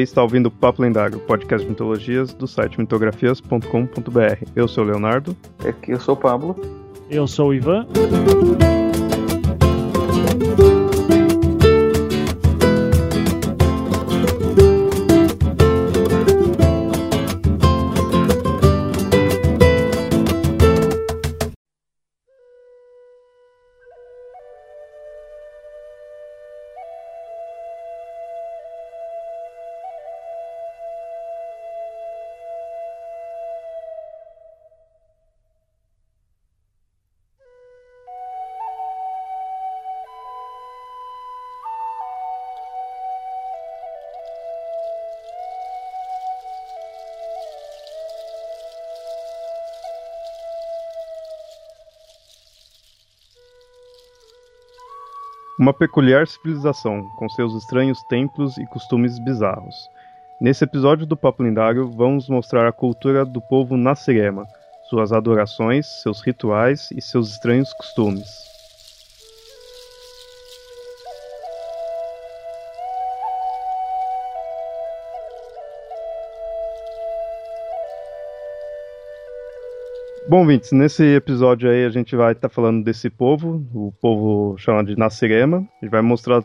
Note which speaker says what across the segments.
Speaker 1: Você está ouvindo o Papo Lendário, podcast de mitologias do site mitografias.com.br. Eu sou o Leonardo.
Speaker 2: Aqui eu sou o Pablo.
Speaker 3: Eu sou o Ivan.
Speaker 1: Uma peculiar civilização, com seus estranhos templos e costumes bizarros. Nesse episódio do Papo Lindário, vamos mostrar a cultura do povo Nasirema, suas adorações, seus rituais e seus estranhos costumes. Bom, Vintes, nesse episódio aí a gente vai estar tá falando desse povo, o povo chamado de Nasirema. A gente vai mostrar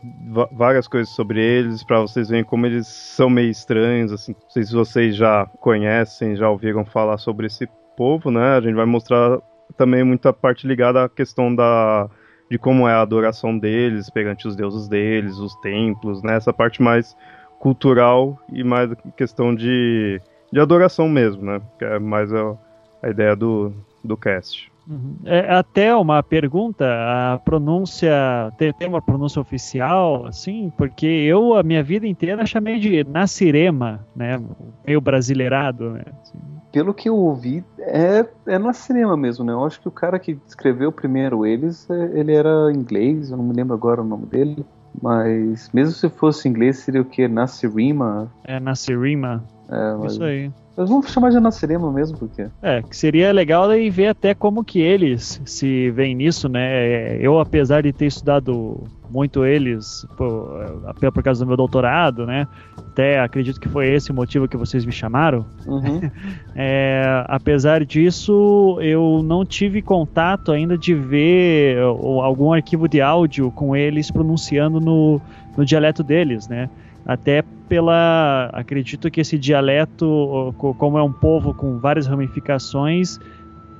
Speaker 1: várias coisas sobre eles para vocês verem como eles são meio estranhos, assim. Não sei se vocês já conhecem, já ouviram falar sobre esse povo, né? A gente vai mostrar também muita parte ligada à questão da de como é a adoração deles perante os deuses deles, os templos, né? Essa parte mais cultural e mais questão de, de adoração mesmo, né? Que é mais a, a ideia do, do cast.
Speaker 3: Uhum. É, até uma pergunta, a pronúncia tem, tem, uma pronúncia oficial, assim, porque eu a minha vida inteira chamei de Nasirema, né, meio brasileirado, né. Assim.
Speaker 2: Pelo que eu ouvi, é, é Nasirema mesmo, né. Eu acho que o cara que escreveu primeiro eles, é, ele era inglês, eu não me lembro agora o nome dele, mas mesmo se fosse inglês seria o que? Nasirima?
Speaker 3: É Nasirima. É, mas... Isso aí.
Speaker 2: Nós vamos chamar de Anacerema mesmo, porque.
Speaker 3: É, que seria legal e ver até como que eles se veem nisso, né? Eu, apesar de ter estudado muito eles por, por, por causa do meu doutorado, né? Até acredito que foi esse o motivo que vocês me chamaram.
Speaker 2: Uhum.
Speaker 3: é, apesar disso, eu não tive contato ainda de ver algum arquivo de áudio com eles pronunciando no, no dialeto deles, né? até pela. Acredito que esse dialeto, como é um povo com várias ramificações,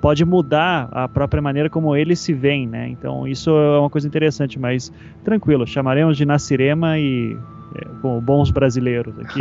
Speaker 3: pode mudar a própria maneira como eles se veem, né? Então isso é uma coisa interessante, mas tranquilo, chamaremos de Nasirema e é, bons brasileiros aqui.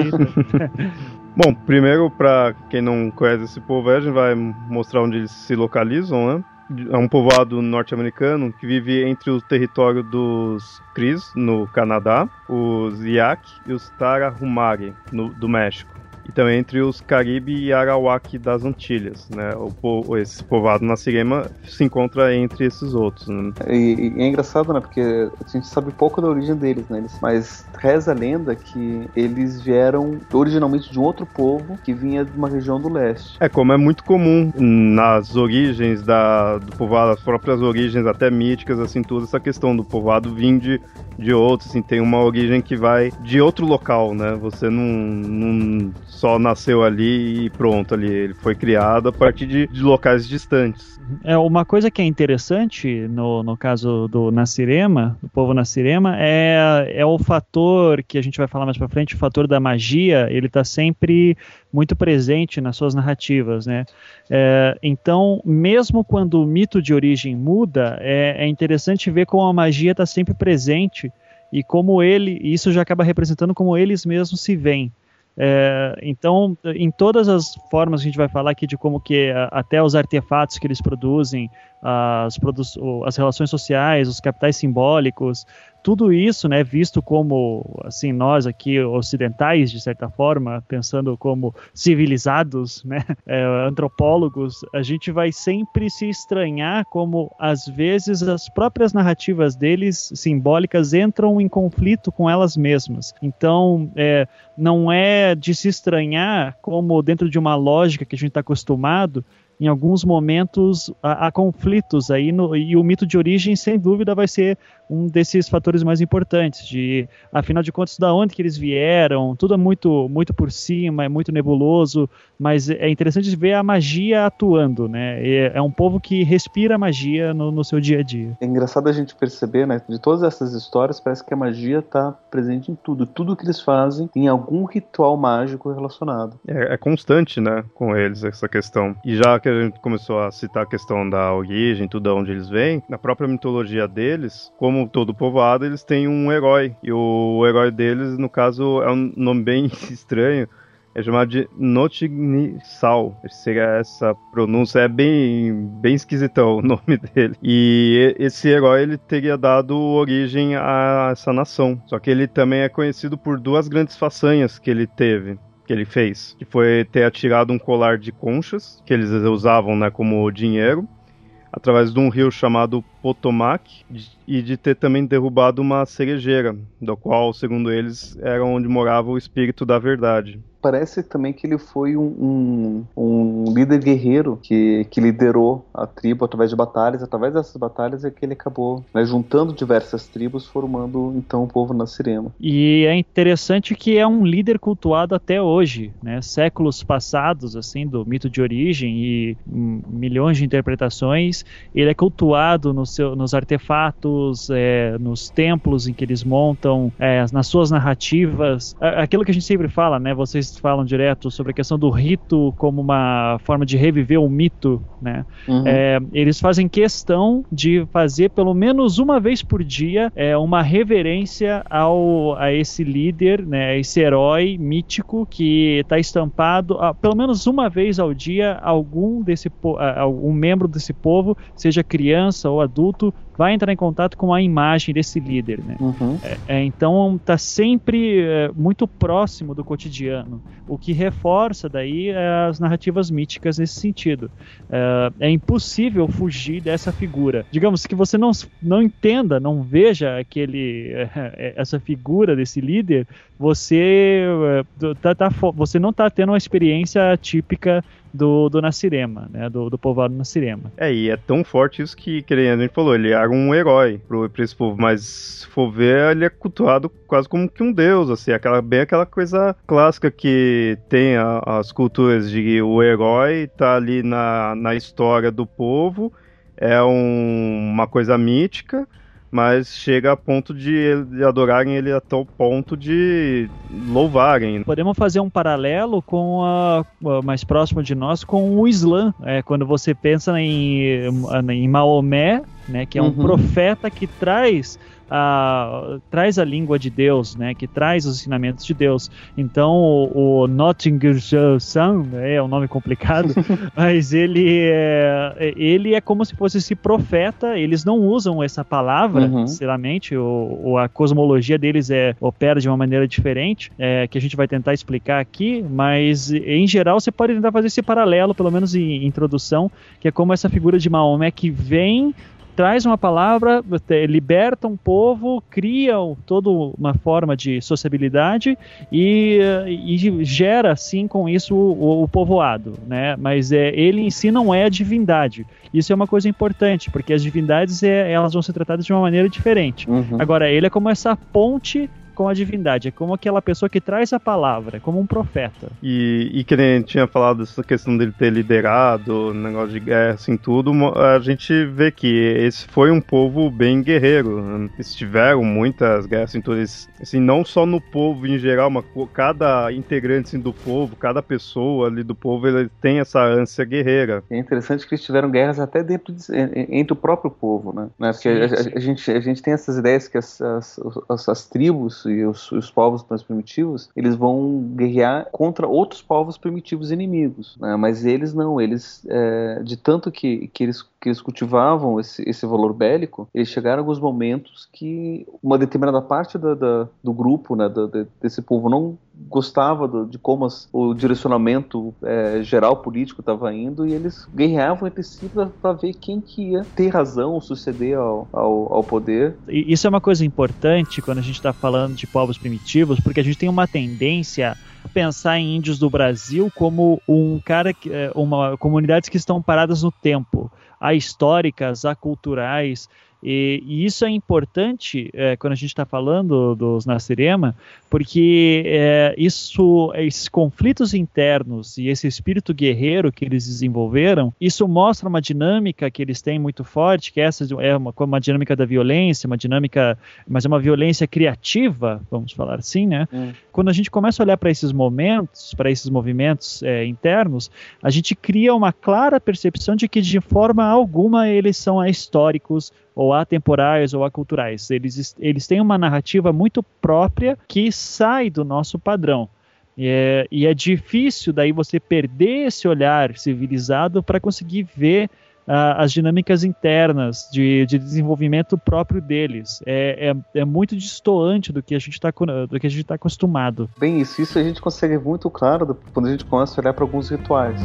Speaker 1: Bom, primeiro, para quem não conhece esse povo, a gente vai mostrar onde eles se localizam, né? É um povoado norte-americano que vive entre o território dos Cris, no Canadá, os Yak e os Tarahumari, no, do México e também entre os Caribe e Arawak das Antilhas, né? O, esse povoado na Sirema se encontra entre esses outros. Né?
Speaker 2: E, e, é engraçado, né? Porque a gente sabe pouco da origem deles, né? Mas reza a lenda que eles vieram originalmente de um outro povo que vinha de uma região do leste.
Speaker 1: É, como é muito comum nas origens da, do povoado, as próprias origens até míticas, assim, toda essa questão do povoado vir de, de outro, assim, tem uma origem que vai de outro local, né? Você não, não só nasceu ali e pronto ali. Ele foi criado a partir de, de locais distantes.
Speaker 3: É uma coisa que é interessante no, no caso do Nasirema, do povo Nasirema, é, é o fator que a gente vai falar mais para frente, o fator da magia. Ele está sempre muito presente nas suas narrativas, né? É, então, mesmo quando o mito de origem muda, é, é interessante ver como a magia está sempre presente e como ele, isso já acaba representando como eles mesmos se veem. É, então, em todas as formas que a gente vai falar aqui de como que até os artefatos que eles produzem, as, produ as relações sociais, os capitais simbólicos, tudo isso, né, visto como assim nós aqui ocidentais de certa forma, pensando como civilizados, né, é, antropólogos, a gente vai sempre se estranhar como às vezes as próprias narrativas deles simbólicas entram em conflito com elas mesmas. Então, é, não é de se estranhar como dentro de uma lógica que a gente está acostumado em alguns momentos há, há conflitos aí no, e o mito de origem sem dúvida vai ser um desses fatores mais importantes, de, afinal de contas, da onde que eles vieram, tudo é muito, muito por cima, é muito nebuloso, mas é interessante ver a magia atuando, né? É, é um povo que respira magia no, no, seu dia a dia.
Speaker 2: É engraçado a gente perceber, né? De todas essas histórias, parece que a magia está presente em tudo. Tudo que eles fazem tem algum ritual mágico relacionado.
Speaker 1: É, é constante, né? Com eles, essa questão. E já que a gente começou a citar a questão da origem, tudo onde eles vêm, na própria mitologia deles, como todo povoado, eles têm um herói. E o herói deles, no caso, é um nome bem estranho é chamado de Notignissal. Seria essa pronúncia, é bem, bem esquisitão o nome dele. E esse herói ele teria dado origem a essa nação. Só que ele também é conhecido por duas grandes façanhas que ele teve que ele fez, que foi ter atirado um colar de conchas que eles usavam, né, como dinheiro, através de um rio chamado Potomac e de ter também derrubado uma cerejeira, do qual, segundo eles, era onde morava o espírito da verdade
Speaker 2: parece também que ele foi um, um, um, líder guerreiro que, que liderou a tribo através de batalhas. Através dessas batalhas é que ele acabou né, juntando diversas tribos, formando então o povo Nascirema.
Speaker 3: E é interessante que é um líder cultuado até hoje, né? Séculos passados, assim, do mito de origem e hum, milhões de interpretações. Ele é cultuado no seu, nos artefatos, é, nos templos em que eles montam, é, nas suas narrativas. Aquilo que a gente sempre fala, né? Vocês falam direto sobre a questão do rito como uma forma de reviver o mito, né? Uhum. É, eles fazem questão de fazer pelo menos uma vez por dia é, uma reverência ao, a esse líder, né? A esse herói mítico que está estampado a, pelo menos uma vez ao dia algum desse algum membro desse povo, seja criança ou adulto, vai entrar em contato com a imagem desse líder, né? Uhum. É, é, então está sempre é, muito próximo do cotidiano, o que reforça daí é, as narrativas míticas nesse sentido. É, é, impossível fugir dessa figura. Digamos que você não, não entenda, não veja aquele é, essa figura desse líder, você tá, tá, você não está tendo uma experiência típica do, do Nascirema, né? Do, do povoado Nascirema.
Speaker 1: É, e é tão forte isso que, que a gente falou, ele era um herói pro, pra esse povo, mas se for ver, ele é cultuado quase como que um deus, assim, aquela, bem aquela coisa clássica que tem a, as culturas de o herói tá ali na, na história do povo, é um, uma coisa mítica, mas chega a ponto de, adorarem ele até o ponto de louvarem.
Speaker 3: Podemos fazer um paralelo com a, a mais próximo de nós com o Islã. É, quando você pensa em, em Maomé, né, que é um uhum. profeta que traz a, traz a língua de Deus, né, que traz os ensinamentos de Deus. Então, o, o Nottingham né, é um nome complicado, mas ele é, ele é como se fosse esse profeta. Eles não usam essa palavra, uhum. sinceramente, o, a cosmologia deles é opera de uma maneira diferente, é, que a gente vai tentar explicar aqui, mas em geral você pode tentar fazer esse paralelo, pelo menos em introdução, que é como essa figura de Maomé que vem traz uma palavra, liberta um povo, cria toda uma forma de sociabilidade e, e gera, assim, com isso o, o, povoado, né? Mas é, ele em si não é a divindade. Isso é uma coisa importante, porque as divindades é, elas vão ser tratadas de uma maneira diferente. Uhum. Agora, ele é como essa ponte com a divindade, é como aquela pessoa que traz a palavra, como um profeta.
Speaker 1: E, e que nem tinha falado essa questão dele ter liderado, negócio de guerra, assim, tudo, a gente vê que esse foi um povo bem guerreiro. Né? Eles tiveram muitas guerras, assim, tudo, eles, assim, não só no povo em geral, mas cada integrante assim, do povo, cada pessoa ali do povo, ele tem essa ânsia guerreira.
Speaker 2: É interessante que eles tiveram guerras até dentro de, entre o próprio povo, né? Porque sim, sim. A, a, gente, a gente tem essas ideias que as, as, as, as tribos e os, os, povos mais primitivos, eles vão guerrear contra outros povos primitivos inimigos. Né? Mas eles não, eles, é, de tanto que, que, eles, que eles cultivavam esse, esse valor bélico, eles chegaram a alguns momentos que uma determinada parte da, da, do grupo, né, da, desse povo, não gostava do, de como as, o direcionamento é, geral político estava indo e eles guerreavam entre si para ver quem que ia ter razão, suceder ao, ao, ao poder.
Speaker 3: Isso é uma coisa importante quando a gente está falando de povos primitivos, porque a gente tem uma tendência a pensar em índios do Brasil como um cara, é, uma comunidades que estão paradas no tempo, há históricas, há culturais, E, e isso é importante é, quando a gente está falando dos Nasirema, porque é, isso, esses conflitos internos e esse espírito guerreiro que eles desenvolveram, isso mostra uma dinâmica que eles têm muito forte, que essa é uma, uma dinâmica da violência, uma dinâmica, mas é uma violência criativa, vamos falar assim, né? Hum. Quando a gente começa a olhar para esses momentos, para esses movimentos é, internos, a gente cria uma clara percepção de que de forma alguma eles são históricos ou atemporais ou aculturais. Eles, eles têm uma narrativa muito própria que sai do nosso padrão. E é, e é difícil daí você perder esse olhar civilizado para conseguir ver uh, as dinâmicas internas de, de, desenvolvimento próprio deles. É, é, é muito distoante do que a gente está está acostumado.
Speaker 2: Bem, isso, isso a gente consegue muito claro quando a gente começa a olhar para alguns rituais.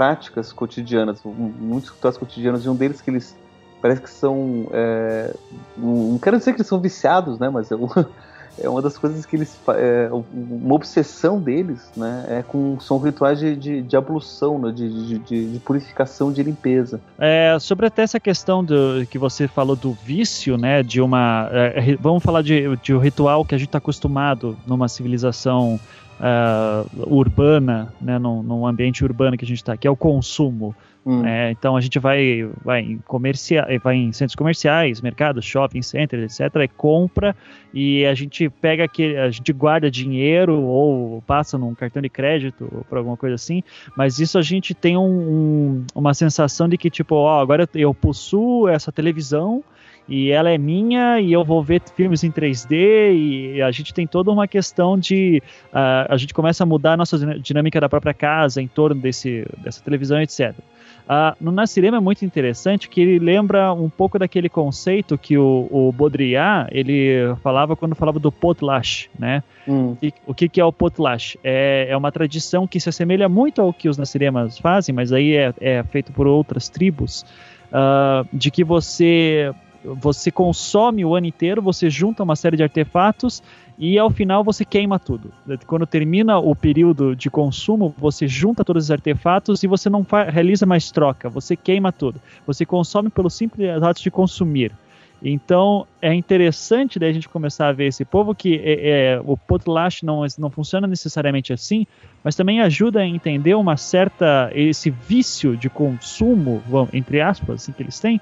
Speaker 2: Práticas cotidianas, muitos rituais cotidianos, e um deles que eles parece que são. É, não quero dizer que eles são viciados, né? Mas é, é uma das coisas que eles. É, uma obsessão deles, né? É com, são rituais de, de, de ablução, né, de, de, de, purificação, de limpeza.
Speaker 3: É, sobre até essa questão do, que você falou do vício, né? De uma. É, vamos falar de, de um ritual que a gente está acostumado numa civilização uh, urbana, né, num, num, ambiente urbano que a gente está, que é o consumo. Hum. É, então a gente vai, vai, em comercia, vai em centros comerciais, mercados, shopping centers, etc. E compra e a gente pega aquele, a gente guarda dinheiro ou passa num cartão de crédito ou por alguma coisa assim. Mas isso a gente tem um, um, uma sensação de que tipo, ó, agora eu possuo essa televisão e ela é minha e eu vou ver filmes em 3D e a gente tem toda uma questão de uh, a gente começa a mudar a nossa dinâmica da própria casa em torno desse, dessa televisão, etc. Uh, ah, no Nascirema é muito interessante que ele lembra um pouco daquele conceito que o, o Baudrillard ele falava quando falava do potlatch, né? Hum. E, o que, que é o potlatch? É, é uma tradição que se assemelha muito ao que os Nasciremas fazem, mas aí é, é feito por outras tribos, uh, de que você você consome o ano inteiro, você junta uma série de artefatos e ao final você queima tudo. Quando termina o período de consumo, você junta todos os artefatos e você não realiza mais troca, você queima tudo. Você consome pelo simples ato de consumir. Então é interessante a gente começar a ver esse povo que é, é, o potlatch não, não funciona necessariamente assim, mas também ajuda a entender uma certa esse vício de consumo, entre aspas, assim, que eles têm,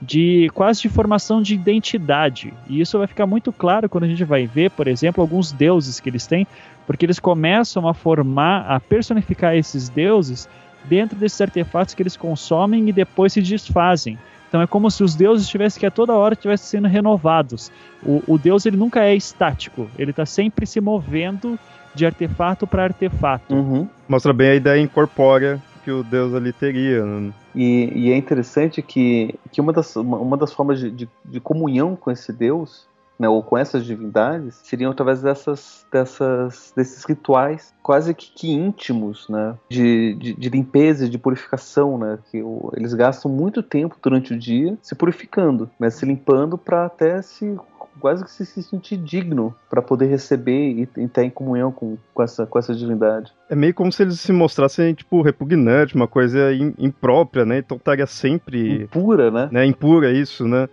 Speaker 3: de quase de formação de identidade. E isso vai ficar muito claro quando a gente vai ver, por exemplo, alguns deuses que eles têm, porque eles começam a formar, a personificar esses deuses dentro desses artefatos que eles consomem e depois se desfazem. Então é como se os deuses estivessem que a toda hora estivessem sendo renovados. O, o deus ele nunca é estático, ele está sempre se movendo de artefato para artefato.
Speaker 1: Uhum. Mostra bem a ideia incorpórea que o deus ali teria. Né?
Speaker 2: E, e, é interessante que, que uma, das, uma, das formas de, de, de, comunhão com esse deus, né, ou com essas divindades, seriam através dessas, dessas, desses rituais quase que, que íntimos, né, de, de, de, limpeza, de purificação, né, que o, eles gastam muito tempo durante o dia se purificando, né, se limpando para até se quase que se sentir digno para poder receber e, e estar em comunhão com, com, essa, com essa divindade.
Speaker 1: É meio como se eles se mostrassem, tipo, repugnante, uma coisa imprópria, né? Então estaria sempre.
Speaker 2: Impura, né?
Speaker 1: né? Impura, isso, né?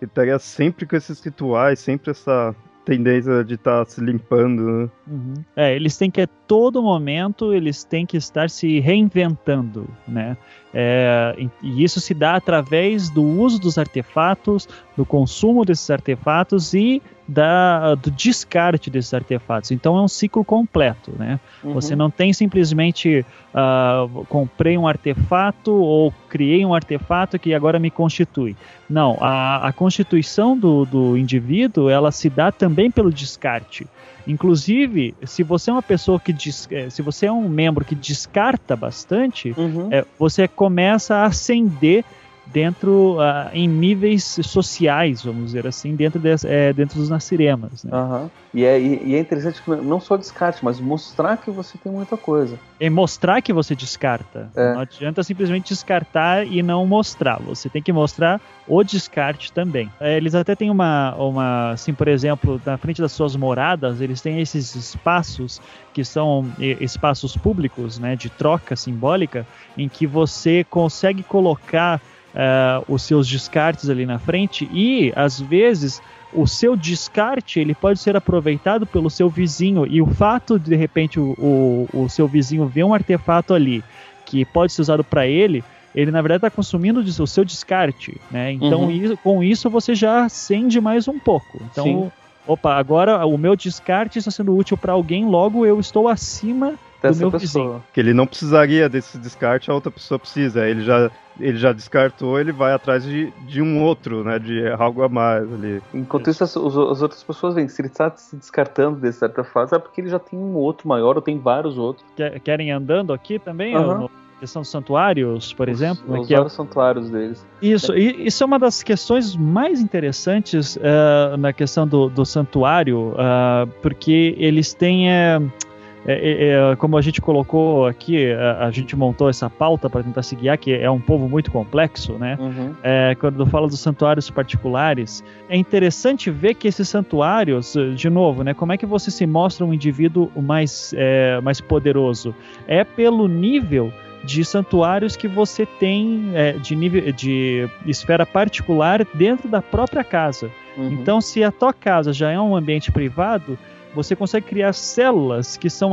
Speaker 1: Ele estaria sempre com esses rituais, sempre essa tendência de estar tá se limpando. Né?
Speaker 3: Uhum. É, eles têm que a todo momento eles têm que estar se reinventando, né? É, e isso se dá através do uso dos artefatos, do consumo desses artefatos e da, do descarte desses artefatos. Então é um ciclo completo, né? Uhum. Você não tem simplesmente uh, comprei um artefato ou criei um artefato que agora me constitui. Não, a, a constituição do, do indivíduo ela se dá também pelo descarte. Inclusive, se você é uma pessoa que é, se você é um membro que descarta bastante, uhum. é, você começa a ascender dentro uh, em níveis sociais, vamos dizer assim, dentro, de, é, dentro dos naciremas. Né?
Speaker 2: Uhum. E, é, e, é interessante não só descarte, mas mostrar que você tem muita coisa.
Speaker 3: É mostrar que você descarta. É. Não adianta simplesmente descartar e não mostrar. Você tem que mostrar o descarte também. É, eles até têm uma, uma, assim, por exemplo, na frente das suas moradas, eles têm esses espaços que são espaços públicos, né, de troca simbólica, em que você consegue colocar uh, os seus descartes ali na frente e às vezes o seu descarte ele pode ser aproveitado pelo seu vizinho e o fato de de repente o, o, o seu vizinho ver um artefato ali que pode ser usado para ele ele na verdade está consumindo o seu descarte, né? Então uhum. isso, com isso você já acende mais um pouco. Então, Sim. opa, agora o meu descarte está sendo útil para alguém, logo eu estou acima do meu pessoa. vizinho.
Speaker 1: Que ele não precisaria desse descarte, a outra pessoa precisa. Ele já, ele já descartou, ele vai atrás de, de um outro, né? De algo a mais ali.
Speaker 2: Enquanto isso, as, as outras pessoas vêm. Se ele está se descartando de certa fase, é porque ele já tem um outro maior ou tem vários outros.
Speaker 3: Querem andando aqui também? Uhum. questão dos santuários, por exemplo.
Speaker 2: Os, os é... santuários deles.
Speaker 3: Isso, e isso é uma das questões mais interessantes uh, na questão do, do santuário, uh, porque eles têm. Uh, é, é, é, como a gente colocou aqui, a, a gente montou essa pauta para tentar se guiar, que é um povo muito complexo, né? Uhum. É, quando fala dos santuários particulares, é interessante ver que esses santuários, de novo, né? Como é que você se mostra um indivíduo mais, é, mais poderoso? É pelo nível de santuários que você tem é, de nível de esfera particular dentro da própria casa. Uhum. Então, se a tua casa já é um ambiente privado, você consegue criar células que são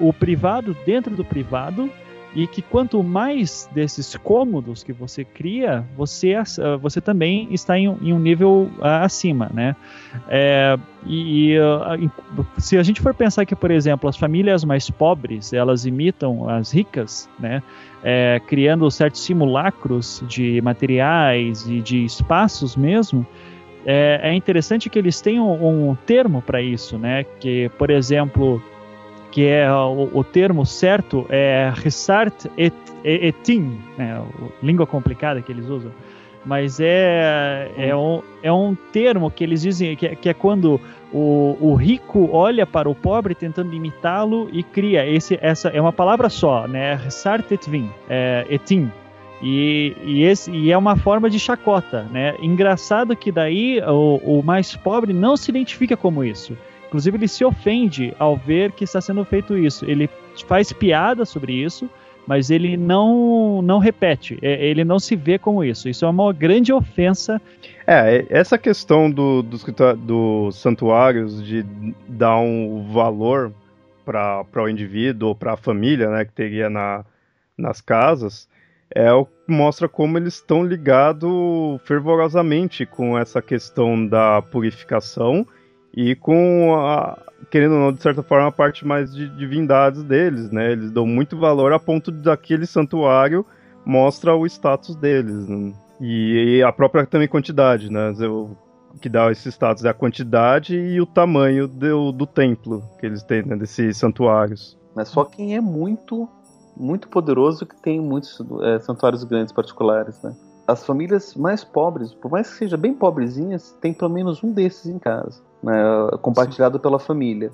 Speaker 3: o privado dentro do privado e que quanto mais desses cômodos que você cria, você, você também está em, em um nível uh, acima, né? É, e uh, se a gente for pensar que, por exemplo, as famílias mais pobres, elas imitam as ricas, né? É, criando certos simulacros de materiais e de espaços mesmo, é, é interessante que eles tenham um, um termo para isso, né? Que, por exemplo, que é o, o termo certo é Resart et, et, etin, né? língua complicada que eles usam. Mas é, é, um, é um termo que eles dizem que, é, que é quando o, o rico olha para o pobre tentando imitá-lo e cria. Esse, essa é uma palavra só, né? Resart et vin, é, etin. E, e, esse, e é uma forma de chacota, né? Engraçado que daí o, o mais pobre não se identifica como isso. Inclusive ele se ofende ao ver que está sendo feito isso. Ele faz piada sobre isso, mas ele não não repete. É, ele não se vê como isso. Isso é uma grande ofensa.
Speaker 1: É, essa questão do, dos do santuários de dar um valor para o indivíduo ou para a família, né, que teria na, nas casas, é o mostra como eles estão ligados fervorosamente com essa questão da purificação e com a, querendo ou não, de certa forma, a parte mais de divindades deles, né? Eles dão muito valor a ponto daquele santuário mostra o status deles. Né? E, e, a própria também quantidade, né? O que dá esse status é a quantidade e o tamanho do, do templo que eles têm, né? Desses santuários.
Speaker 2: Mas só quem é muito muito poderoso que tem muitos é, santuários grandes particulares, né? As famílias mais pobres, por mais que sejam bem pobrezinhas, tem pelo menos um desses em casa, né, compartilhado Sim. pela família.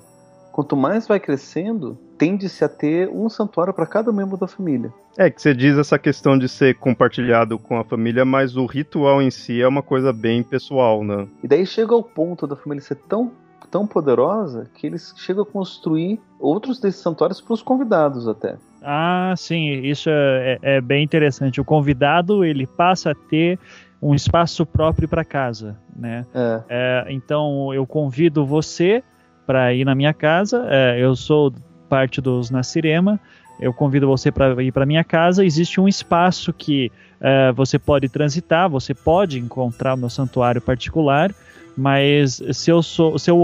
Speaker 2: Quanto mais vai crescendo, tende-se a ter um santuário para cada membro da família.
Speaker 1: É que você diz essa questão de ser compartilhado com a família, mas o ritual em si é uma coisa bem pessoal, né?
Speaker 2: E daí chega ao ponto da família ser tão tão poderosa que eles chegam a construir outros desses santuários para os convidados até.
Speaker 3: Ah, sim, isso é, é, é, bem interessante. O convidado ele passa a ter um espaço próprio para casa, né? É. É, então eu convido você para ir na minha casa. É, eu sou parte dos Nasirema. Eu convido você para ir para minha casa. Existe um espaço que é, você pode transitar, você pode encontrar o meu santuário particular. Mas se eu sou, se eu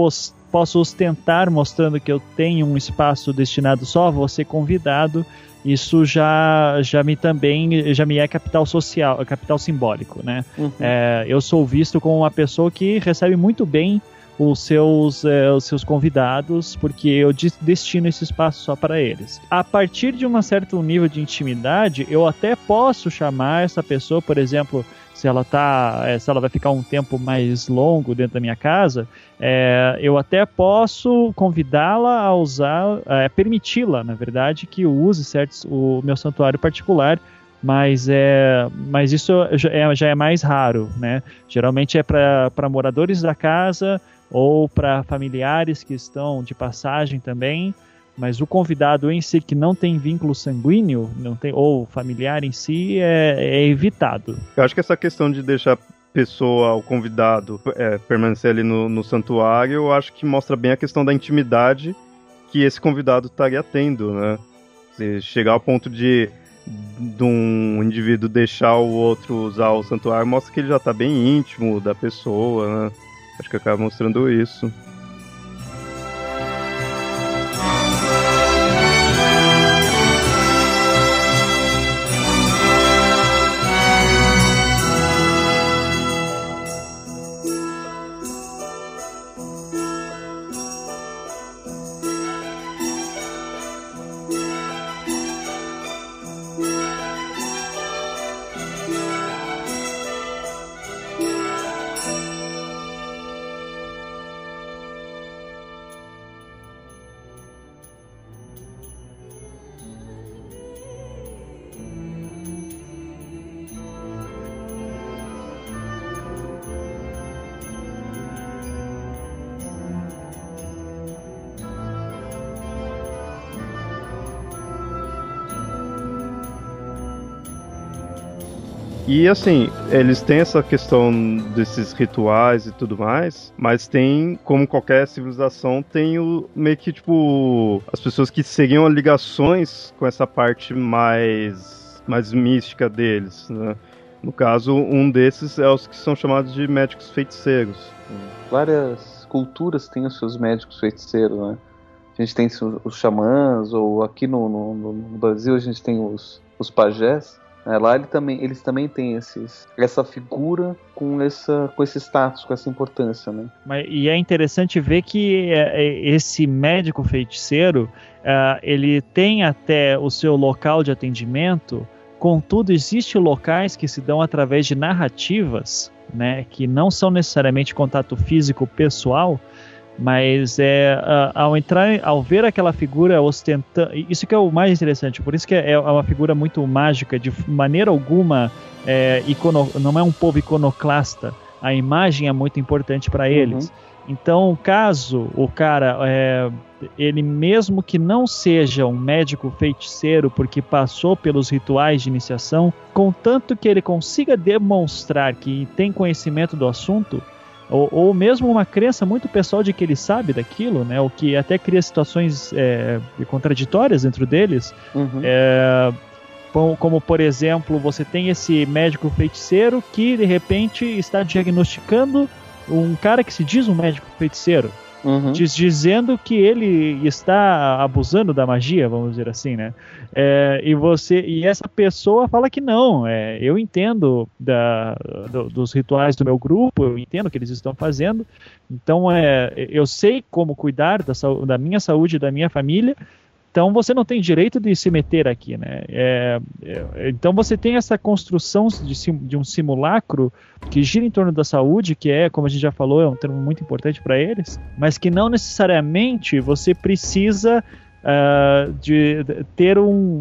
Speaker 3: posso ostentar mostrando que eu tenho um espaço destinado só a você convidado, isso já, já me também já me é capital social, capital simbólico, né? Uhum. É, eu sou visto como uma pessoa que recebe muito bem os seus, é, os seus convidados, porque eu destino esse espaço só para eles. A partir de um certo nível de intimidade, eu até posso chamar essa pessoa, por exemplo, se ela tá, é, se ela vai ficar um tempo mais longo dentro da minha casa, é, eu até posso convidá-la a usar, é, permiti-la, na verdade, que use certos, o meu santuário particular mas é mas isso já é, já é mais raro né? Geralmente é para moradores da casa ou para familiares que estão de passagem também mas o convidado em si que não tem vínculo sanguíneo não tem ou familiar em si é, é evitado
Speaker 1: eu acho que essa questão de deixar pessoa, o convidado, é, permanecer ali no, no santuário, eu acho que mostra bem a questão da intimidade que esse convidado estaria tendo, né? Se chegar ao ponto de de um indivíduo deixar o outro usar o santuário mostra que ele já está bem íntimo da pessoa, né? Acho que acaba mostrando isso. E assim, eles têm essa questão desses rituais e tudo mais, mas tem, como qualquer civilização, tem o meio que tipo as pessoas que seguiam ligações com essa parte mais mais mística deles, né? No caso, um desses é os que são chamados de médicos feiticeiros.
Speaker 2: Várias culturas têm os seus médicos feiticeiros, né? A gente tem os xamãs, ou aqui no, no, no Brasil a gente tem os, os pajés, é, lá ele também, eles também têm esses, essa figura com, essa, com esse status, com essa importância. Né?
Speaker 3: Mas, e é interessante ver que é, é, esse médico feiticeiro é, ele tem até o seu local de atendimento, contudo, existem locais que se dão através de narrativas, né, que não são necessariamente contato físico pessoal, mas é ao entrar, ao ver aquela figura ostentando, isso que é o mais interessante. Por isso que é, é uma figura muito mágica, de maneira alguma é, icono, não é um povo iconoclasta. A imagem é muito importante para uhum. eles. Uhum. Então, caso o cara, é, ele mesmo que não seja um médico feiticeiro porque passou pelos rituais de iniciação, contanto que ele consiga demonstrar que tem conhecimento do assunto, ou, ou mesmo uma crença muito pessoal de que ele sabe daquilo, né? O que até cria situações é, contraditórias dentro deles. Uhum. É, como, por exemplo, você tem esse médico feiticeiro que de repente está diagnosticando um cara que se diz um médico feiticeiro. Uhum. Diz, dizendo que ele está abusando da magia, vamos dizer assim, né? É, e você e essa pessoa fala que não. É, eu entendo da, do, dos rituais do meu grupo, eu entendo o que eles estão fazendo. Então é, eu sei como cuidar da, da minha saúde e da minha família. Então você não tem direito de se meter aqui, né? É, é, então você tem essa construção de, de, um simulacro que gira em torno da saúde, que é, como a gente já falou, é um termo muito importante para eles, mas que não necessariamente você precisa uh, de, de, ter um,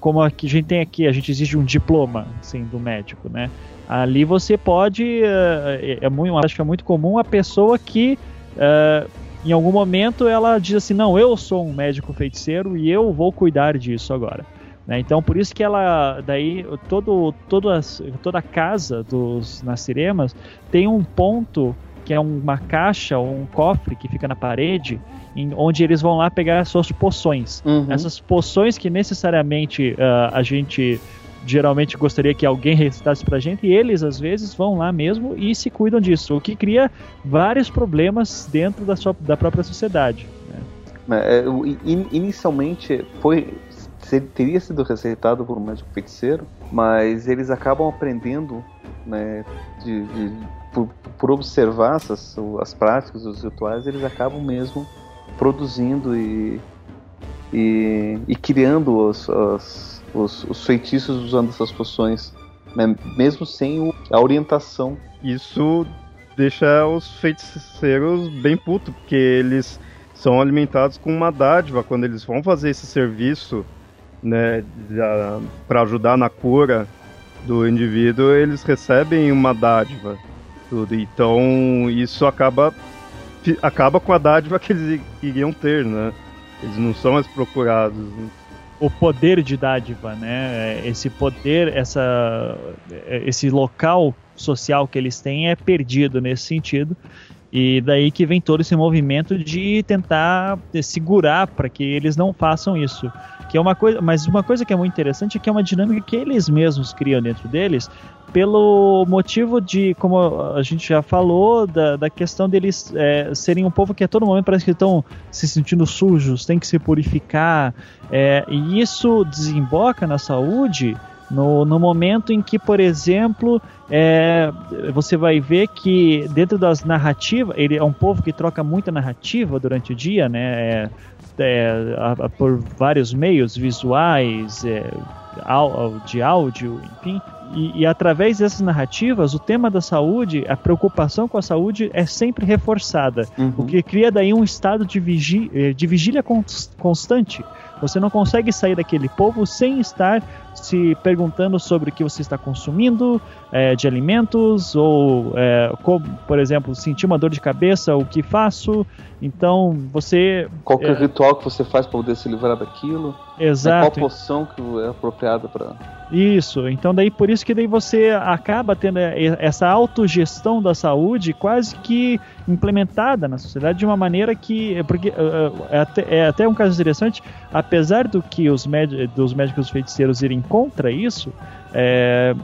Speaker 3: como a que a gente tem aqui, a gente exige um diploma, assim, do médico, né? Ali você pode, uh, é, muito, acho que é muito comum a pessoa que uh, em algum momento ela diz assim: não, eu sou um médico feiticeiro e eu vou cuidar disso agora. Né? Então, por isso que ela, daí, todo, todo as, toda a casa dos Naciremas tem um ponto que é uma caixa ou um cofre que fica na parede, em, onde eles vão lá pegar as suas poções. Uhum. Essas poções que necessariamente uh, a gente geralmente gostaria que alguém recitasse pra gente, e eles às vezes vão lá mesmo e se cuidam disso, o que cria vários problemas dentro da, sua, da própria sociedade.
Speaker 2: Né? É, inicialmente foi teria sido receitado por um médico feiticeiro, mas eles acabam aprendendo né, de, de por, por, observar essas, as práticas, os rituais, eles acabam mesmo produzindo e, e, e criando os, os, os, os, feitiços usando essas poções, né, mesmo sem a orientação.
Speaker 1: Isso deixa os feiticeiros bem putos, porque eles são alimentados com uma dádiva quando eles vão fazer esse serviço né, para ajudar na cura do indivíduo, eles recebem uma dádiva. Tudo. Então isso acaba acaba com a dádiva que eles iriam ter, né? Eles não são mais procurados. Né?
Speaker 3: O poder de dádiva, né? Esse poder, essa, esse local social que eles têm é perdido nesse sentido. E daí que vem todo esse movimento de tentar segurar para que eles não façam isso. Que é uma coisa, mas uma coisa que é muito interessante é que é uma dinâmica que eles mesmos criam dentro deles, pelo motivo de, como a gente já falou, da, da questão deles é, serem um povo que a todo momento parece que estão se sentindo sujos, tem que se purificar, é, e isso desemboca na saúde no, no momento em que, por exemplo, é, você vai ver que dentro das narrativas, ele é um povo que troca muita narrativa durante o dia, né? É, é, a, a, por vários meios visuais, é, de áudio, enfim. E, e, através dessas narrativas, o tema da saúde, a preocupação com a saúde é sempre reforçada, uhum. o que cria daí um estado de, vigi, eh, de vigília constante. Você não consegue sair daquele povo sem estar se perguntando sobre o que você está consumindo é, de alimentos, ou, é, como, por exemplo, sentir uma dor de cabeça, o que faço. Então, você.
Speaker 2: Qual é, ritual que você faz para poder se livrar daquilo?
Speaker 3: Exato.
Speaker 2: Qual poção que é apropriada para.
Speaker 3: Isso. Então, daí por isso que daí você acaba tendo essa autogestão da saúde quase que implementada na sociedade de uma maneira que. Porque é até, é até um caso interessante, apesar do que os dos médicos feiticeiros irem contra isso, é,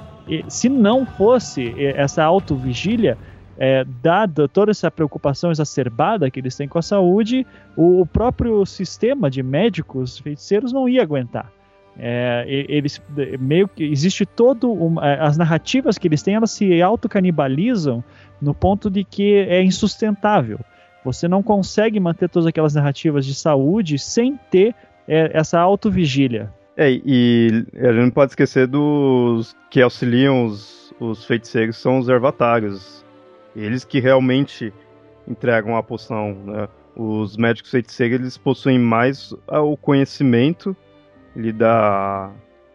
Speaker 3: se não fosse essa autovigília, é, dada toda essa preocupação exacerbada que eles têm com a saúde, o, o próprio sistema de médicos feiticeiros não ia aguentar. É, eles meio que existe todo é, as narrativas que eles têm elas se autocanibalizam no ponto de que é insustentável. Você não consegue manter todas aquelas narrativas de saúde sem ter é, essa autovigília.
Speaker 1: É, e a gente não pode esquecer dos que auxiliam os, os feiticeiros, são os ervatários. Eles que realmente entregam a poção, né? Os médicos feiticeiros, eles possuem mais o conhecimento ali, da,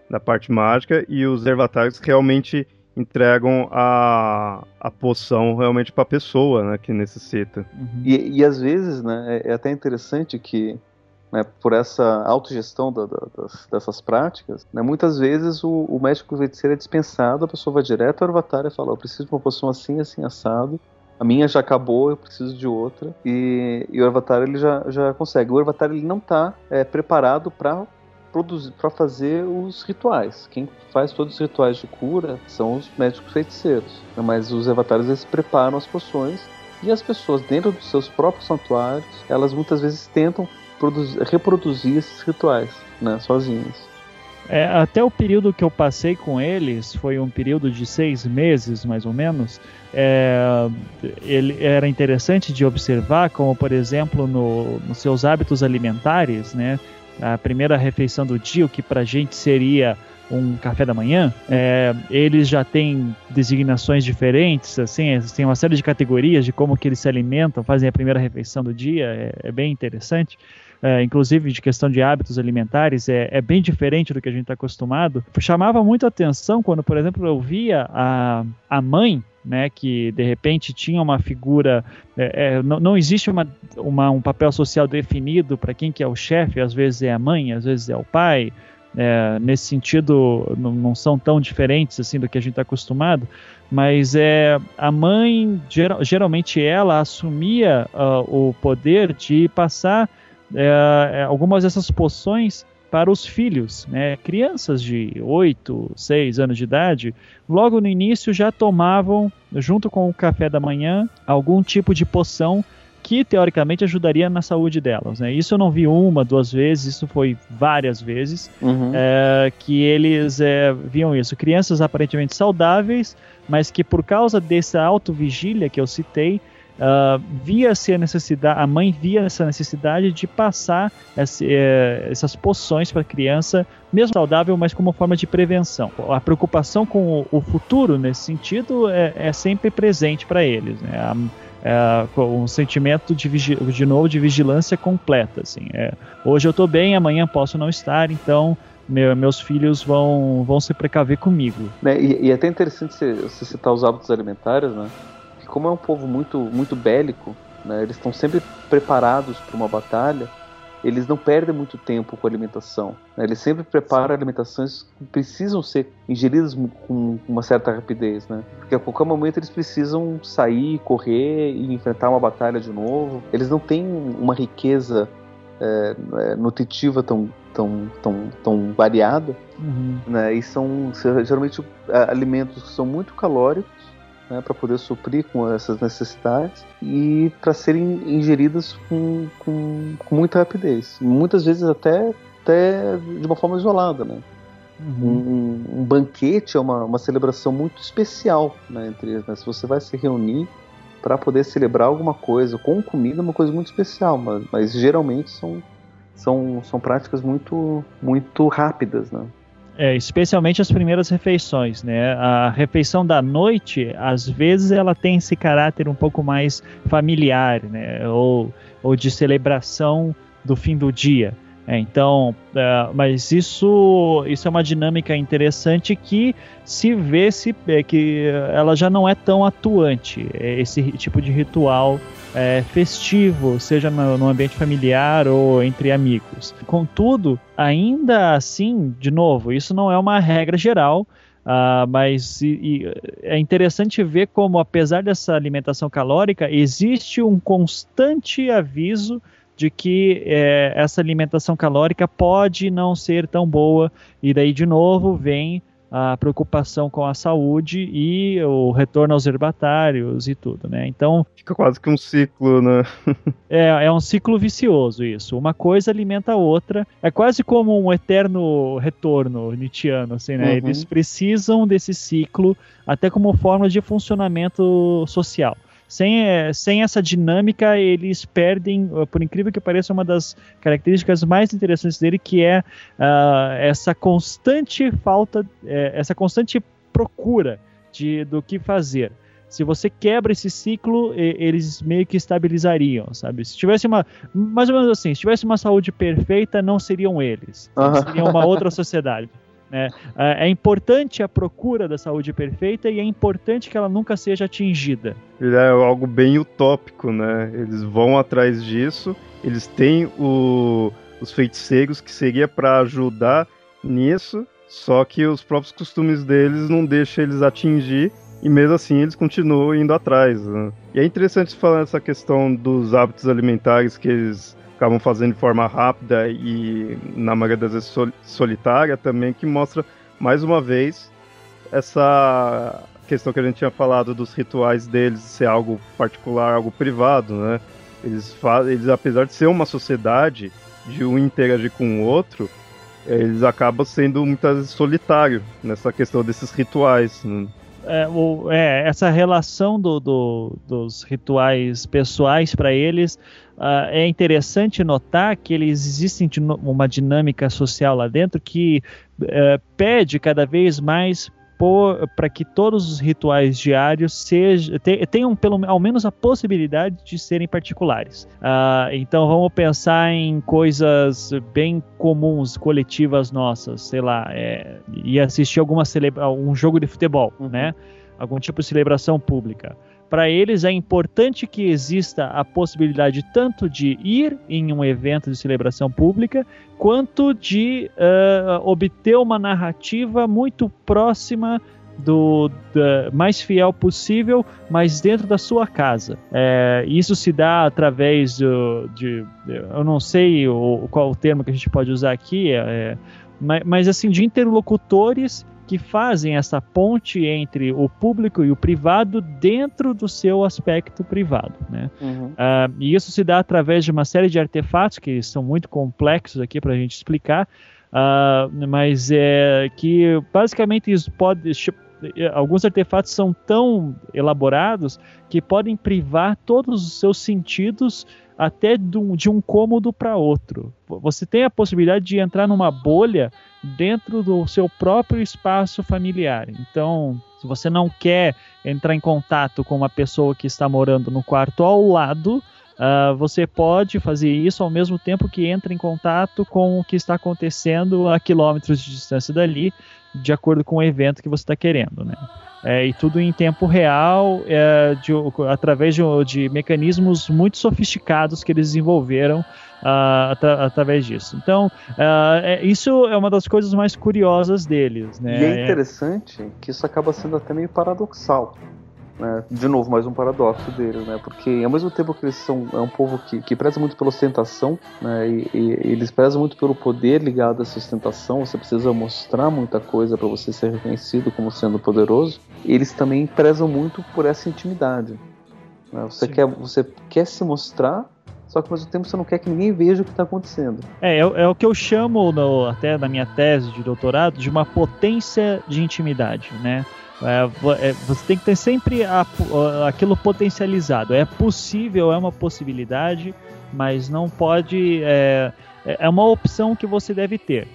Speaker 1: da parte mágica e os ervatários realmente entregam a, a poção realmente para a pessoa né, que necessita.
Speaker 2: Uhum. E, e às vezes, né, é, é até interessante que né, por essa autogestão da, da, das, dessas práticas, né, muitas vezes o, o médico feiticeiro é dispensado, a pessoa vai direto ao avatar e fala: Eu preciso de uma poção assim, assim, assado. A minha já acabou, eu preciso de outra. E, e o avatar ele já, já consegue. O avatar ele não está é, preparado para produzir, para fazer os rituais. Quem faz todos os rituais de cura são os médicos feiticeiros. Né, mas os avatares eles preparam as poções e as pessoas dentro dos seus próprios santuários, elas muitas vezes tentam reproduzir esses rituais, né, sozinhos.
Speaker 3: É, até o período que eu passei com eles foi um período de seis meses, mais ou menos. É, ele era interessante de observar, como por exemplo no, nos seus hábitos alimentares, né? A primeira refeição do dia, o que para a gente seria um café da manhã, é, eles já têm designações diferentes, assim, tem uma série de categorias de como que eles se alimentam, fazem a primeira refeição do dia, é, é bem interessante é, inclusive de questão de hábitos alimentares, é, é bem diferente do que a gente está acostumado. Chamava muito atenção quando, por exemplo, eu via a, a mãe né, que de repente tinha uma figura, é, é, não, não, existe uma, uma, um papel social definido para quem que é o chefe, às vezes é a mãe, às vezes é o pai, é, nesse sentido não, não, são tão diferentes assim do que a gente está acostumado, mas é a mãe geral, geralmente ela assumia uh, o poder de passar é, é, algumas dessas poções para os filhos, né? crianças de 8, 6 anos de idade, logo no início já tomavam, junto com o café da manhã, algum tipo de poção que teoricamente ajudaria na saúde delas. Né? Isso eu não vi uma, duas vezes, isso foi várias vezes uhum. é, que eles é, viam isso. Crianças aparentemente saudáveis, mas que por causa dessa autovigília que eu citei, Uh, via-se a necessidade, a mãe via essa necessidade de passar eh, essas poções para a criança, mesmo saudável, mas como forma de prevenção. A preocupação com o, o futuro, nesse sentido, é, é sempre presente para eles. Né? A, é, um sentimento de, de novo de vigilância completa. Assim. É, hoje eu estou bem, amanhã posso não estar, então meu, meus filhos vão, vão se precaver comigo.
Speaker 2: É, e, e, é até interessante você citar os hábitos alimentares, né? Como é um povo muito, muito bélico, né, eles estão sempre preparados para uma batalha, eles não perdem muito tempo com a alimentação. Né, eles sempre preparam alimentações que precisam ser ingeridas com uma certa rapidez, né? Porque a qualquer momento eles precisam sair, correr e enfrentar uma batalha de novo. Eles não têm uma riqueza é, é nutritiva tão, tão, tão, tão variada, uhum. né? E são geralmente alimentos que são muito calóricos né, para poder suprir com essas necessidades e para serem ingeridas com, com, com, muita rapidez. Muitas vezes até, até de uma forma isolada, né? Uhum. Um, um, banquete é uma, uma celebração muito especial né, entre eles. Né? Se você vai se reunir para poder celebrar alguma coisa com comida, é uma coisa muito especial, mas, mas geralmente são, são, são práticas muito, muito rápidas, né?
Speaker 3: É, especialmente as primeiras refeições, né? A refeição da noite, às vezes, ela tem esse caráter um pouco mais familiar, né? Ou, ou de celebração do fim do dia. É, então, é, mas isso, isso é uma dinâmica interessante que se vê se, é, que ela já não é tão atuante, é, esse tipo de ritual é, festivo, seja no, no, ambiente familiar ou entre amigos. Contudo, ainda assim, de novo, isso não é uma regra geral. Uh, mas e, e é interessante ver como, apesar dessa alimentação calórica, existe um constante aviso de que é, essa alimentação calórica pode não ser tão boa, e daí de novo vem a preocupação com a saúde e o retorno aos herbatários e tudo, né? Então
Speaker 1: fica quase que um ciclo, né?
Speaker 3: é, é um ciclo vicioso isso. Uma coisa alimenta a outra. É quase como um eterno retorno nietzschiano, assim, né? Uhum. Eles precisam desse ciclo até como forma de funcionamento social. Sem, eh, sem essa dinâmica, eles perdem, por incrível que pareça, uma das características mais interessantes dele, que é uh, essa constante falta, uh, essa constante procura de, do que fazer se você quebra esse ciclo, eles meio que estabilizariam, sabe? Se tivesse uma, mais ou menos assim, se tivesse uma saúde perfeita, não seriam eles, uhum. seriam uma outra sociedade. Né? É, é importante a procura da saúde perfeita e é importante que ela nunca seja atingida.
Speaker 1: É algo bem utópico, né? Eles vão atrás disso, eles têm o, os feiticeiros que seria para ajudar nisso, só que os próprios costumes deles não deixam eles atingir e mesmo assim eles continuam indo atrás. Né? E é interessante falar essa questão dos hábitos alimentares que eles acabam fazendo de forma rápida e, na maioria das vezes, sol solitária também, que mostra, mais uma vez, essa questão que a gente tinha falado dos rituais deles ser algo particular, algo privado, né? Eles, eles apesar de ser uma sociedade, de um interagir com o outro, eles acabam sendo muitas vezes solitário nessa questão desses rituais. Né?
Speaker 3: É, o, é, essa relação do, do, dos rituais pessoais para eles uh, é interessante notar que eles existem uma dinâmica social lá dentro que uh, pede cada vez mais para que todos os rituais diários sejam, tenham pelo, ao menos a possibilidade de serem particulares. Uh, então vamos pensar em coisas bem comuns, coletivas nossas, sei lá, é, e assistir alguma celebra um jogo de futebol, uhum. né? Algum tipo de celebração pública para eles é importante que exista a possibilidade tanto de ir em um evento de celebração pública, quanto de uh, obter uma narrativa muito próxima do, mais fiel possível, mas dentro da sua casa. É, isso se dá através do, de, eu não sei o, qual o termo que a gente pode usar aqui, é, mas, mas assim de interlocutores que fazem essa ponte entre o público e o privado dentro do seu aspecto privado. Né? Uhum. Uh, e isso se dá através de uma série de artefatos que são muito complexos aqui para a gente explicar, uh, mas é que basicamente isso pode alguns artefatos são tão elaborados que podem privar todos os seus sentidos até de um cômodo para outro. Você tem a possibilidade de entrar numa bolha dentro do seu próprio espaço familiar. Então, se você não quer entrar em contato com uma pessoa que está morando no quarto ao lado, uh, você pode fazer isso ao mesmo tempo que entra em contato com o que está acontecendo a quilômetros de distância dali, de acordo com o evento que você está querendo, né? É, e tudo em tempo real, é, de, através de, de, mecanismos muito sofisticados que eles desenvolveram uh, atra, através disso. Então, uh, é, isso é uma das coisas mais curiosas deles. Né?
Speaker 2: E é interessante que isso acaba sendo até meio paradoxal. Né? De novo, mais um paradoxo deles, né? Porque ao mesmo tempo que eles são é um povo que, que preza muito pela ostentação, né? E, e, eles prezam muito pelo poder ligado a essa ostentação. Você precisa mostrar muita coisa para você ser reconhecido como sendo poderoso. Eles também prezam muito por essa intimidade. Né? Você quer você quer se mostrar só que ao mesmo tempo você não quer que ninguém veja o que está acontecendo.
Speaker 3: É, é, é, o que eu chamo, no, até na minha tese de doutorado, de uma potência de intimidade, né? É, é, você tem que ter sempre a, aquilo potencializado. É possível, é uma possibilidade, mas não pode. É, é uma opção que você deve ter.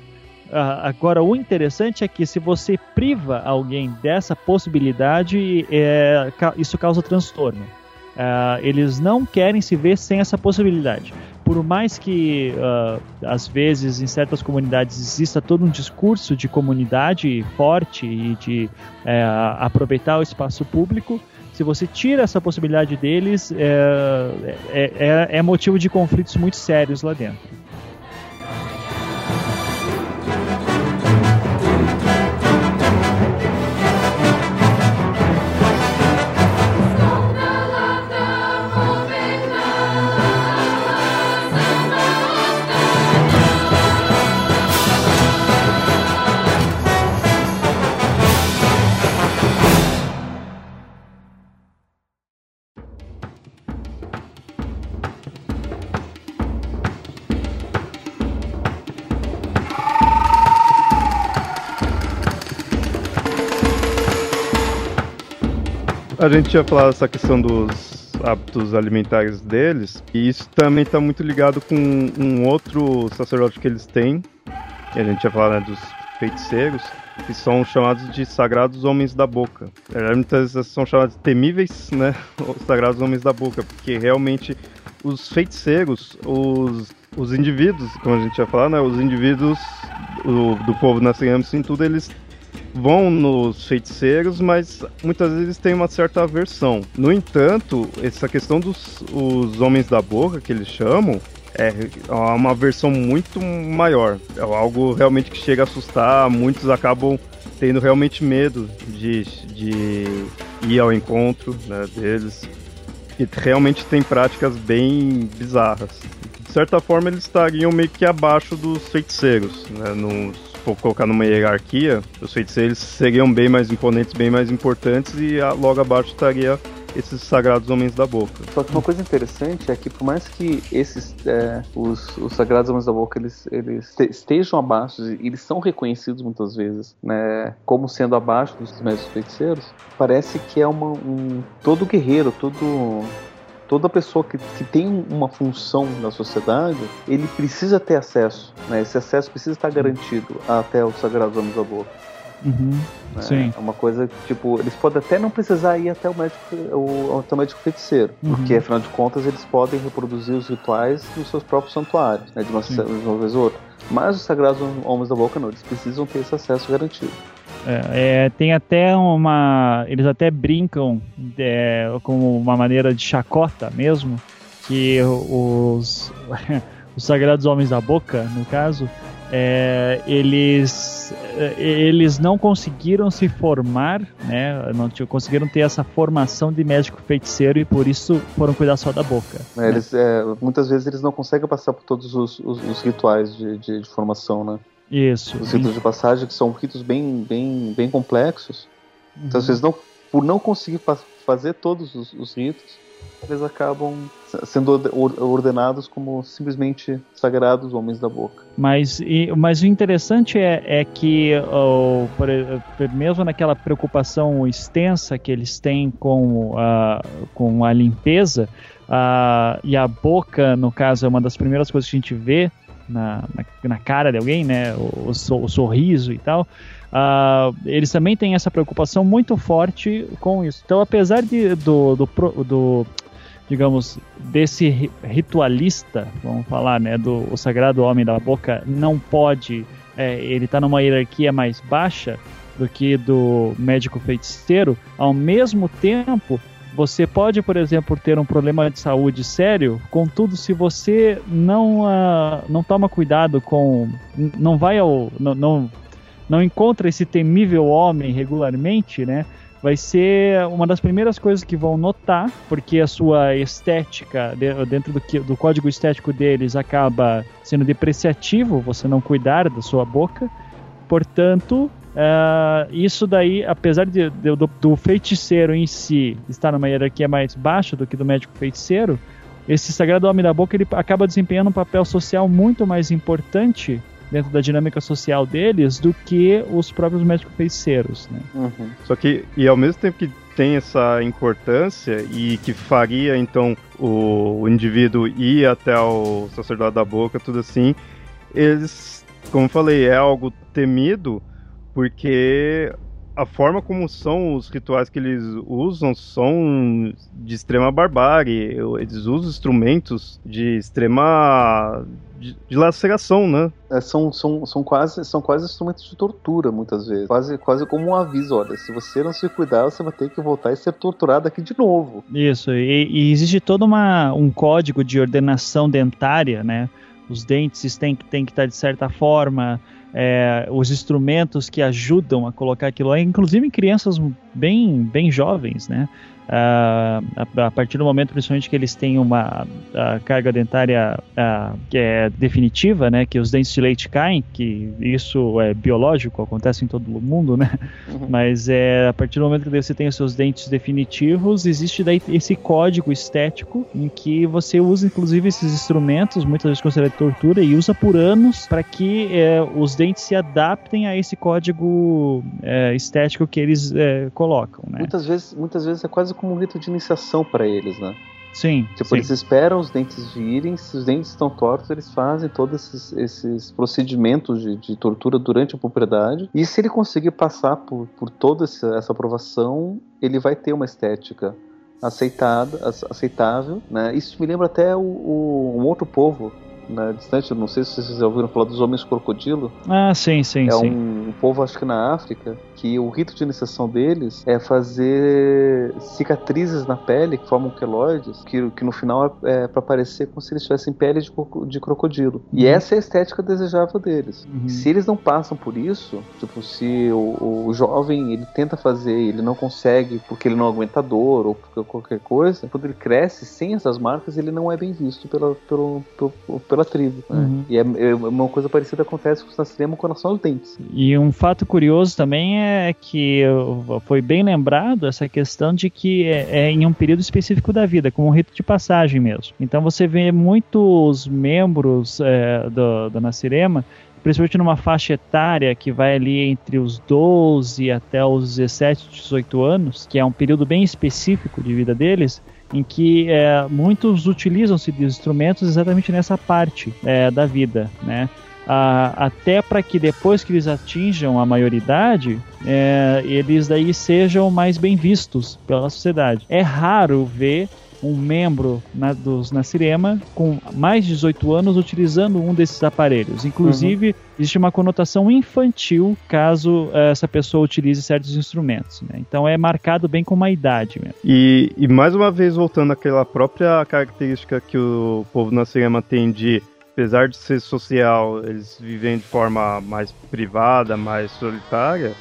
Speaker 3: Agora, o interessante é que se você priva alguém dessa possibilidade, é, isso causa transtorno. Uh, eles não querem se ver sem essa possibilidade. Por mais que, uh, às vezes, em certas comunidades exista todo um discurso de comunidade forte e de uh, aproveitar o espaço público, se você tira essa possibilidade deles, é, é, é, é motivo de conflitos muito sérios lá dentro.
Speaker 1: A gente tinha falado essa questão dos hábitos alimentares deles, e isso também está muito ligado com um outro sacerdote que eles têm, que a gente tinha falado né, dos feiticeiros, que são chamados de sagrados homens da boca. Muitas vezes são chamados de temíveis, né, os sagrados homens da boca, porque realmente os feiticeiros, os, os indivíduos, como a gente tinha falado, né, os indivíduos do, do povo nascente, em tudo, eles vão nos feiticeiros, mas muitas vezes tem uma certa aversão. No entanto, essa questão dos os homens da boca, que eles chamam, é uma versão muito maior. É algo realmente que chega a assustar. Muitos acabam tendo realmente medo de, de ir ao encontro né, deles. E realmente tem práticas bem bizarras. De certa forma, eles estariam meio que abaixo dos feiticeiros, né, nos for colocar numa hierarquia, os feiticeiros seriam bem mais imponentes, bem mais importantes, e logo abaixo estaria esses sagrados homens da boca.
Speaker 2: Só que uma coisa interessante é que por mais que esses é, os, os, sagrados homens da boca eles, eles estejam abaixo eles são reconhecidos muitas vezes, né, como sendo abaixo dos mestres feiticeiros, parece que é uma, um todo guerreiro, todo toda pessoa que, que tem uma função na sociedade, ele precisa ter acesso, né? Esse acesso precisa estar garantido até os sagrados homens da boca.
Speaker 3: Uhum,
Speaker 2: né?
Speaker 3: Sim.
Speaker 2: É uma coisa que, tipo, eles podem até não precisar ir até o médico, o, até o médico feiticeiro, uhum. porque afinal de contas eles podem reproduzir os rituais nos seus próprios santuários, né? De uma, de uma vez ou outra. Mas os sagrados homens da boca não, eles precisam ter esse acesso garantido.
Speaker 3: É, é, tem até uma. Eles até brincam é, com uma maneira de chacota mesmo, que os, os Sagrados Homens da Boca, no caso, é, eles, é, eles não conseguiram se formar, né? Não conseguiram ter essa formação de médico feiticeiro e por isso foram cuidar só da boca.
Speaker 2: É, né? Eles, é, muitas vezes eles não conseguem passar por todos os, os, os rituais de, de, de, formação, né?
Speaker 3: Isso.
Speaker 2: Os ritos de passagem, que são ritos bem, bem, bem complexos. Uhum. Então, vocês não, por não conseguir fazer todos os, os ritos, eles acabam sendo ordenados como simplesmente sagrados homens da boca.
Speaker 3: Mas, e, mas o interessante é, é que, oh, por, mesmo naquela preocupação extensa que eles têm com, uh, com a limpeza, uh, e a boca, no caso, é uma das primeiras coisas que a gente vê na, na, na cara de alguém, né? O, o, o sorriso e tal. Uh, eles também têm essa preocupação muito forte com isso. Então, apesar de, do, do, do digamos, desse ritualista, vamos falar, né, do o sagrado homem da boca, não pode, é, ele está numa hierarquia mais baixa do que do médico feiticeiro, ao mesmo tempo, você pode, por exemplo, ter um problema de saúde sério, contudo, se você não, uh, não toma cuidado com. não vai ao. não, não, não encontra esse temível homem regularmente, né? vai ser uma das primeiras coisas que vão notar, porque a sua estética, dentro do, do código estético deles, acaba sendo depreciativo você não cuidar da sua boca. Portanto, Uh, isso daí, apesar de, de, do, do, feiticeiro em si estar numa hierarquia mais baixa do que do médico feiticeiro, esse sagrado homem da boca ele acaba desempenhando um papel social muito mais importante dentro da dinâmica social deles do que os próprios médicos feiticeiros. Né?
Speaker 1: Uhum. Só que, e ao mesmo tempo que tem essa importância e que faria então o, o indivíduo ir até o sacerdote da boca, tudo assim, eles, como falei, é algo temido porque a forma como são os rituais que eles usam são de extrema barbárie. Eles usam instrumentos de extrema de, de laceração, né?
Speaker 2: É, são, são, são, quase, são quase instrumentos de tortura, muitas vezes. Quase, quase como um aviso: olha, se você não se cuidar, você vai ter que voltar e ser torturado aqui de novo.
Speaker 3: Isso, e, e existe todo uma, um código de ordenação dentária, né? Os dentes têm, têm que estar de certa forma é, os instrumentos que ajudam a colocar aquilo lá, inclusive em crianças bem, bem jovens, né? Uh, a, a, partir do momento, principalmente, que eles têm uma carga dentária uh, que é definitiva, né, que os dentes de leite caem, que isso é biológico, acontece em todo o mundo, né? Uhum. Mas é a partir do momento que você tem os seus dentes definitivos, existe daí esse código estético em que você usa, inclusive, esses instrumentos, muitas vezes considerado tortura, e usa por anos para que é, os dentes se adaptem a esse código é, estético que eles é, colocam, né?
Speaker 2: Muitas vezes, muitas vezes é quase como um rito de iniciação para eles, né?
Speaker 3: Sim.
Speaker 2: Tipo,
Speaker 3: sim.
Speaker 2: eles esperam os dentes virem, se os dentes estão tortos, eles fazem todos esses, esses procedimentos de, de, tortura durante a puberdade. E se ele conseguir passar por, por toda essa, aprovação, ele vai ter uma estética aceitada, aceitável, né? Isso me lembra até o, o, um outro povo na distante, não sei se vocês já ouviram falar dos homens crocodilo.
Speaker 3: Ah, sim, sim,
Speaker 2: é
Speaker 3: sim.
Speaker 2: É um, povo, acho que na África, que o rito de iniciação deles é fazer cicatrizes na pele que formam queloides, que, que no final é, é para parecer como se eles tivessem pele de, de crocodilo. E uhum. essa é a estética desejável deles. Uhum. Se eles não passam por isso, tipo, se o, o jovem ele tenta fazer ele não consegue porque ele não aguenta dor ou por qualquer coisa, quando ele cresce sem essas marcas, ele não é bem visto pela, pelo, pelo, pela tribo. Né? Uhum. E é, é, uma coisa parecida acontece com o Sassrema com relação aos dentes.
Speaker 3: E um fato curioso também é é que foi bem lembrado essa questão de que é, é, em um período específico da vida, como um rito de passagem mesmo. Então você vê muitos membros é, do, do Nascirema principalmente numa faixa etária que vai ali entre os 12 até os 17, 18 anos, que é um período bem específico de vida deles, em que é, muitos utilizam-se de instrumentos exatamente nessa parte é, da vida, né? Ah, até para que depois que eles atinjam a maioridade, é, eles daí sejam mais bem vistos pela sociedade. É raro ver um membro na, dos Nasirema com mais de 18 anos utilizando um desses aparelhos. Inclusive, uhum. existe uma conotação infantil caso eh, essa pessoa utilize certos instrumentos. Né? Então é marcado bem com uma idade mesmo.
Speaker 1: E, e mais uma vez, voltando àquela própria característica que o povo Nasirema tem de apesar de ser social, eles vivem de forma mais privada, mais solitária,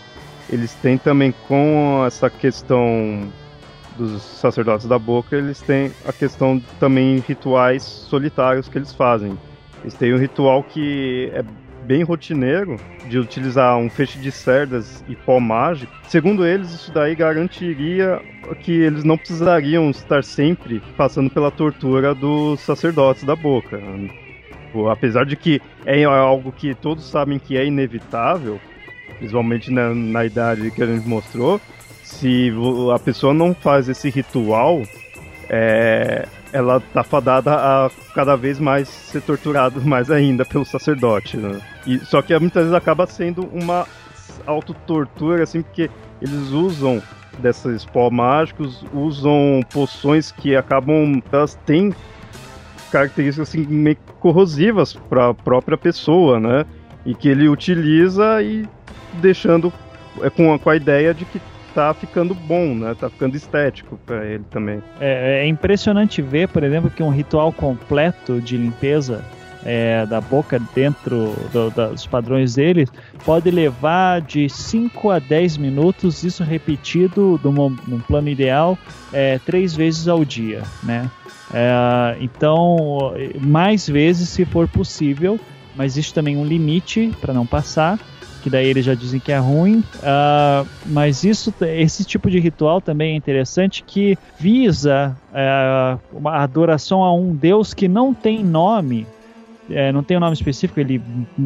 Speaker 1: eles têm também com essa questão dos sacerdotes da boca, eles têm a questão também rituais solitários que eles fazem. Eles têm um ritual que é bem rotineiro de utilizar um feixe de cerdas e pó mágico, segundo eles, isso daí garantiria que eles não precisariam estar sempre passando pela tortura dos sacerdotes da boca. Apesar de que é algo que todos sabem que é inevitável, principalmente na, na idade que a gente mostrou, se a pessoa não faz esse ritual, é, ela tá fadada a cada vez mais ser torturada mais ainda pelo sacerdote. Né? E, só que muitas vezes acaba sendo uma autotortura, assim, porque eles usam desses pó mágicos, usam poções que acabam. Elas têm características assim, meio corrosivas para a própria pessoa, né? E que ele utiliza e deixando é, com a, com a ideia de que tá ficando bom, né? Tá ficando estético para ele também.
Speaker 3: É, é, impressionante ver, por exemplo, que um ritual completo de limpeza é, da boca dentro do, dos padrões dele pode levar de 5 a 10 minutos, isso repetido num, plano ideal é, três vezes ao dia, né? É, então, mais vezes se for possível, mas existe também um limite para não passar que daí eles já dizem que é ruim. Uh, mas isso, esse tipo de ritual também é interessante que visa uh, uma adoração a um Deus que não tem nome, é, não tem um nome específico, ele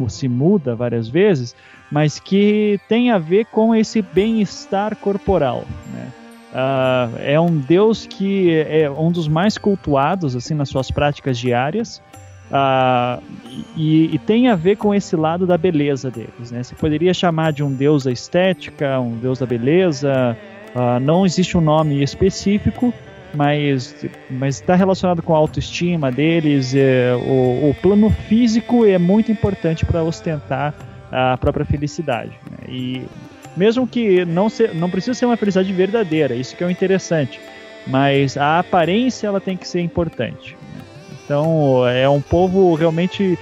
Speaker 3: se muda várias vezes, mas que tem a ver com esse bem-estar corporal. Né? Uh, é um Deus que é um dos mais cultuados assim nas suas práticas diárias. Uh, e, e, tem a ver com esse lado da beleza deles. Né? Você poderia chamar de um deus da estética, um deus da beleza. Uh, não existe um nome específico, mas está relacionado com a autoestima deles. É, o, o, plano físico é muito importante para ostentar a própria felicidade. Né? E mesmo que não, se, não precisa ser uma felicidade verdadeira, isso que é o interessante. Mas a aparência ela tem que ser importante. Então é um povo realmente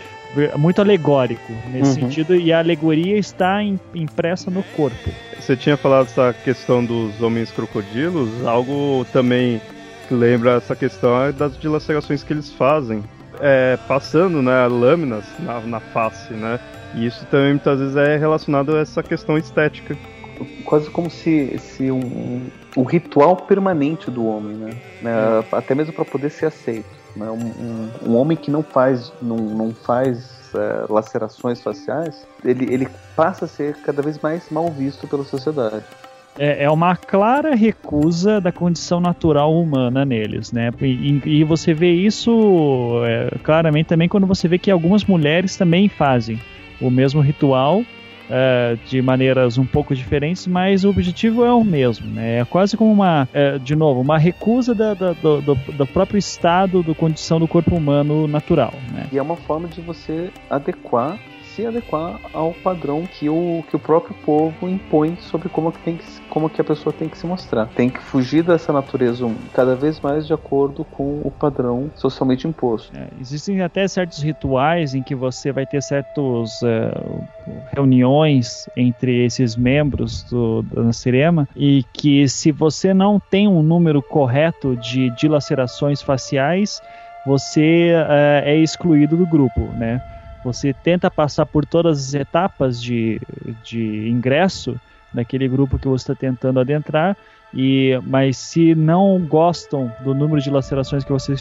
Speaker 3: muito alegórico nesse uhum. sentido e a alegoria está impressa no corpo.
Speaker 1: Você tinha falado essa questão dos homens crocodilos, algo também que lembra essa questão é das dilacerações que eles fazem, é, passando né, lâminas na, na face, né? E isso também muitas vezes é relacionado a essa questão estética.
Speaker 2: Quase como se, se um, um, um ritual permanente do homem, né? É, até mesmo para poder ser aceito. Né? Um, um, um, homem que não faz, não, não faz é, lacerações faciais, ele, ele passa a ser cada vez mais mal visto pela sociedade.
Speaker 3: É, é uma clara recusa da condição natural humana neles, né? E, e você vê isso é, claramente também quando você vê que algumas mulheres também fazem o mesmo ritual uh, de maneiras um pouco diferentes, mas o objetivo é o mesmo. Né? É quase como uma, uh, de novo, uma recusa da, da, do, do, do, próprio estado, da condição do corpo humano natural. Né?
Speaker 2: E é uma forma de você adequar se adequar ao padrão que o, que o próprio povo impõe sobre como que, tem que, como que a pessoa tem que se mostrar. Tem que fugir dessa natureza cada vez mais de acordo com o padrão socialmente imposto.
Speaker 3: É, existem até certos rituais em que você vai ter certas uh, é, reuniões entre esses membros do, da Cirema e que se você não tem um número correto de dilacerações faciais, você uh, é excluído do grupo, né? Você tenta passar por todas as etapas de, de ingresso daquele grupo que você está tentando adentrar, e, mas se não gostam do número de lacerações que você,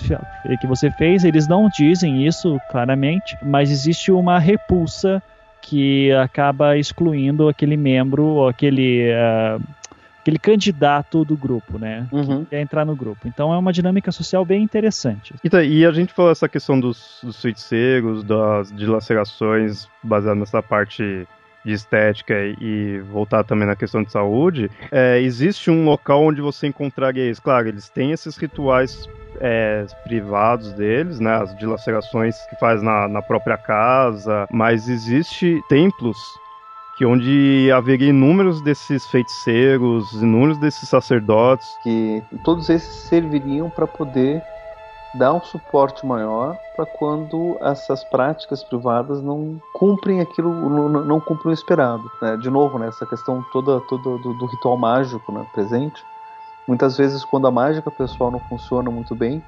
Speaker 3: que você fez, eles não dizem isso claramente, mas existe uma repulsa que acaba excluindo aquele membro, aquele uh, aquele candidato do grupo, né? Uhum. Que quer entrar no grupo. Então é uma dinâmica social bem interessante.
Speaker 1: E, tá, e a gente falou essa questão dos, dos feiticeiros, das dilacerações baseadas nessa parte de estética e voltar também na questão de saúde, é, existe um local onde você encontraria isso. Claro, eles têm esses rituais é, privados deles, né, as dilacerações que faz na, na própria casa, mas existe templos que onde haveria inúmeros desses feiticeiros, inúmeros desses sacerdotes.
Speaker 2: Que todos esses serviriam para poder dar um suporte maior para quando essas práticas privadas não cumprem aquilo, não, cumprem o esperado. Né? De novo, né, essa questão toda, toda do, do ritual mágico né, presente. Muitas vezes, quando a mágica pessoal não funciona muito bem,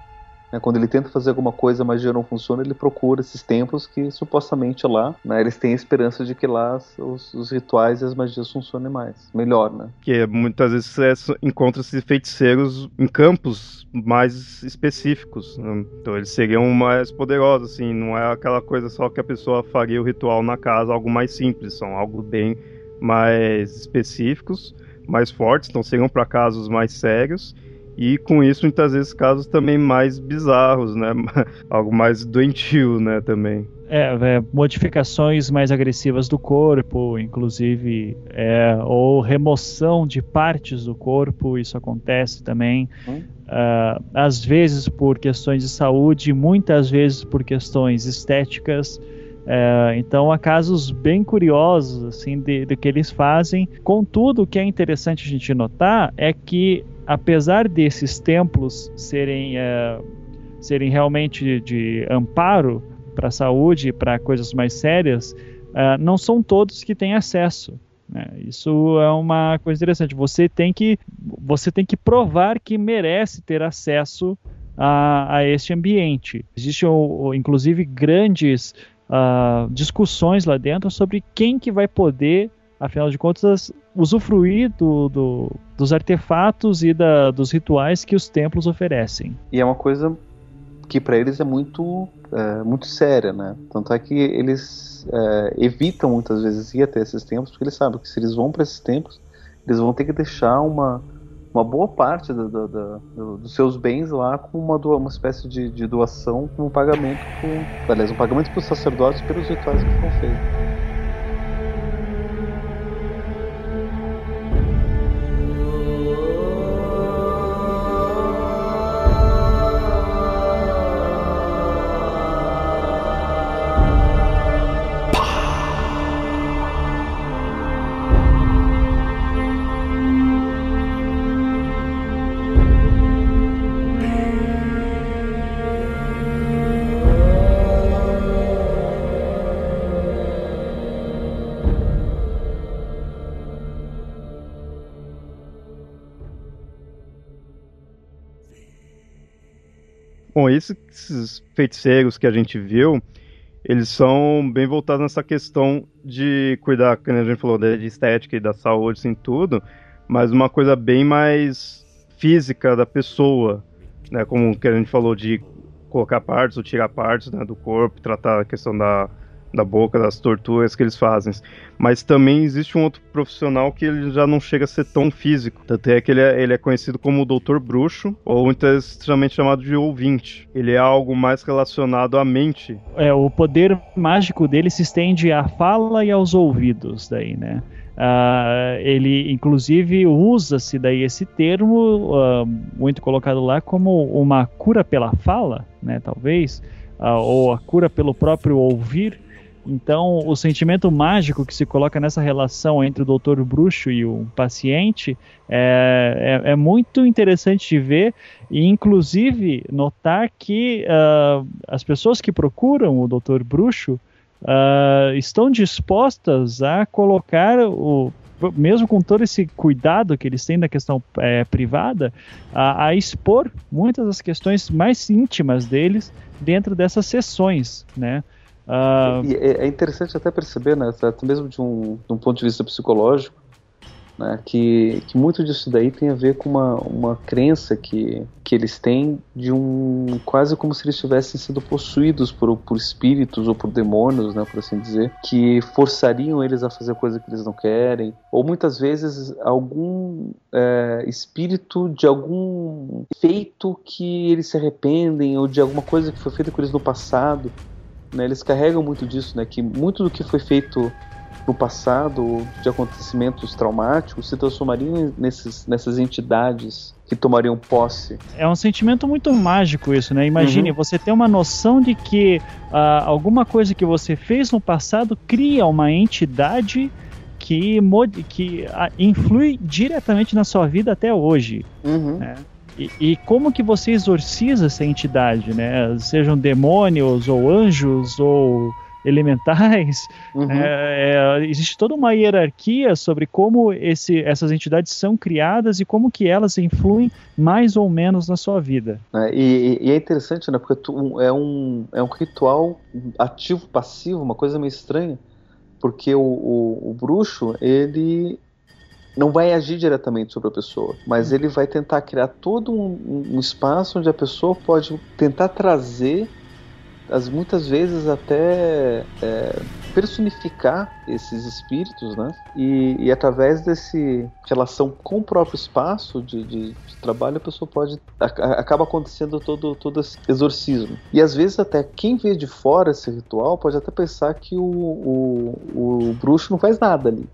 Speaker 2: Né? Quando ele tenta fazer alguma coisa, a magia não funciona, ele procura esses templos que supostamente lá, né, eles têm a esperança de que lá os, os rituais e as magias funcionem mais, melhor, né?
Speaker 1: Que muitas vezes você encontra esses feiticeiros em campos mais específicos, né? então eles seriam mais poderosos, assim, não é aquela coisa só que a pessoa faria o ritual na casa, algo mais simples, são algo bem mais específicos, mais fortes, então seriam para casos mais sérios e com isso muitas vezes casos também mais bizarros, né? Algo mais doentio, né, também.
Speaker 3: É, é, modificações mais agressivas do corpo, inclusive, é, ou remoção de partes do corpo, isso acontece também. Hum. Uh, às vezes por questões de saúde, muitas vezes por questões estéticas. É, então há casos bem curiosos assim de, de, que eles fazem. Contudo, o que é interessante a gente notar é que apesar desses templos serem, é, serem realmente de, amparo para a saúde, para coisas mais sérias, é, não são todos que têm acesso. Né? Isso é uma coisa interessante. Você tem que, você tem que provar que merece ter acesso a, a este ambiente. Existem, inclusive, grandes uh, discussões lá dentro sobre quem que vai poder afinal de contas, usufruir do, do, dos artefatos e da, dos rituais que os templos oferecem.
Speaker 2: E é uma coisa que para eles é muito, é, muito séria, né? Tanto é que eles é, evitam muitas vezes ir até esses templos, porque eles sabem que se eles vão para esses templos, eles vão ter que deixar uma, uma boa parte do, dos seus bens lá com uma, uma espécie de, de doação como um pagamento, com, aliás, um pagamento para os sacerdotes pelos rituais que foram feitos.
Speaker 1: Esses feiticeiros que a gente viu, eles são bem voltados nessa questão de cuidar, como a gente falou, de estética e da saúde, assim, tudo, mas uma coisa bem mais física da pessoa, né? Como que a gente falou de colocar partes ou tirar partes né, do corpo, tratar a questão da da boca, das torturas que eles fazem. Mas também existe um outro profissional que ele já não chega a ser tão físico. Tanto é que ele é, ele é conhecido como o Doutor Bruxo, ou extremamente chamado de ouvinte. Ele é algo mais relacionado à mente.
Speaker 3: É, o poder mágico dele se estende à fala e aos ouvidos, daí, né? Uh, ele inclusive usa-se daí esse termo uh, muito colocado lá como uma cura pela fala, né, talvez, uh, ou a cura pelo próprio ouvir, então, o sentimento mágico que se coloca nessa relação entre o doutor bruxo e o paciente é, é, é muito interessante de ver e, inclusive, notar que uh, as pessoas que procuram o doutor bruxo uh, estão dispostas a colocar o mesmo com todo esse cuidado que eles têm da questão é, privada, a, a, expor muitas das questões mais íntimas deles dentro dessas sessões, né?
Speaker 2: Uh... É, é interessante até perceber, né, até mesmo de um, de um ponto de vista psicológico, né, que, que muito disso daí tem a ver com uma, uma crença que, que eles têm de um quase como se eles tivessem sido possuídos por, por espíritos ou por demônios, né, por assim dizer, que forçariam eles a fazer coisa que eles não querem, ou muitas vezes algum é, espírito de algum feito que eles se arrependem ou de alguma coisa que foi feita com eles no passado né, eles carregam muito disso, né, que muito do que foi feito no passado de acontecimentos traumáticos se transformariam nesses, nessas entidades que tomariam posse.
Speaker 3: É um sentimento muito mágico isso, né? Imagine uhum. você ter uma noção de que uh, alguma coisa que você fez no passado cria uma entidade que, que uh, influi diretamente na sua vida até hoje. Uhum. Né? E, e, como que você exorciza essa entidade, né? Sejam demônios ou anjos ou elementais. Uhum. É, é, existe toda uma hierarquia sobre como esse, essas entidades são criadas e como que elas influem mais ou menos na sua vida.
Speaker 2: É, e, e, é interessante, né? Porque tu, é, um, é um ritual ativo-passivo, uma coisa meio estranha, porque o, o, o bruxo, ele não vai agir diretamente sobre a pessoa, mas ele vai tentar criar todo um, um espaço onde a pessoa pode tentar trazer, as muitas vezes até é, personificar esses espíritos, né? E, e, através desse relação com o próprio espaço de, de, de trabalho, a pessoa pode a, acaba acontecendo todo todo esse exorcismo. E às vezes até quem vê de fora esse ritual pode até pensar que o, o, o bruxo não faz nada ali.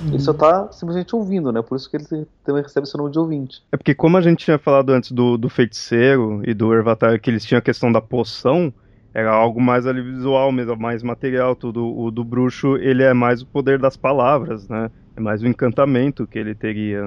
Speaker 2: Uhum. Ele só tá simplesmente ouvindo, né? Por isso que ele também recebe esse nome de ouvinte.
Speaker 1: É porque, como a gente tinha falado antes do, do feiticeiro e do Ervatar, que eles tinham a questão da poção, era algo mais ali visual mesmo, mais material. Tudo. O do bruxo, ele é mais o poder das palavras, né? É mais o encantamento que ele teria.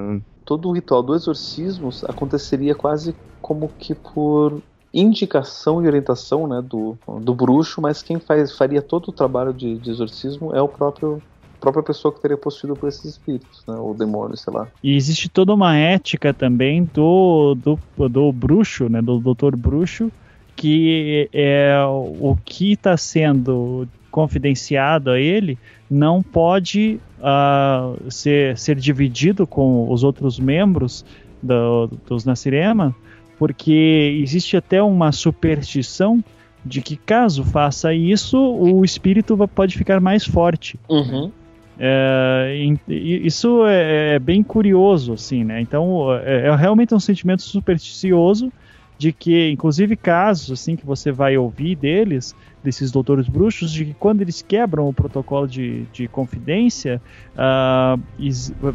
Speaker 2: Todo o ritual do exorcismo aconteceria quase como que por indicação e orientação né, do, do bruxo, mas quem faz, faria todo o trabalho de, de exorcismo é o próprio própria pessoa que teria possuído por esses espíritos, né? Ou demônios, sei lá.
Speaker 3: E existe toda uma ética também do, do, do bruxo, né? Do doutor bruxo, que é o que está sendo confidenciado a ele não pode uh, ser, ser dividido com os outros membros do, dos Nasirema, porque existe até uma superstição de que caso faça isso, o espírito pode ficar mais forte.
Speaker 2: Uhum.
Speaker 3: É, isso é, é, bem curioso, assim, né? Então é, é, realmente um sentimento supersticioso de que, inclusive, casos assim que você vai ouvir deles, desses doutores bruxos, de que quando eles quebram o protocolo de, de confidência, uh,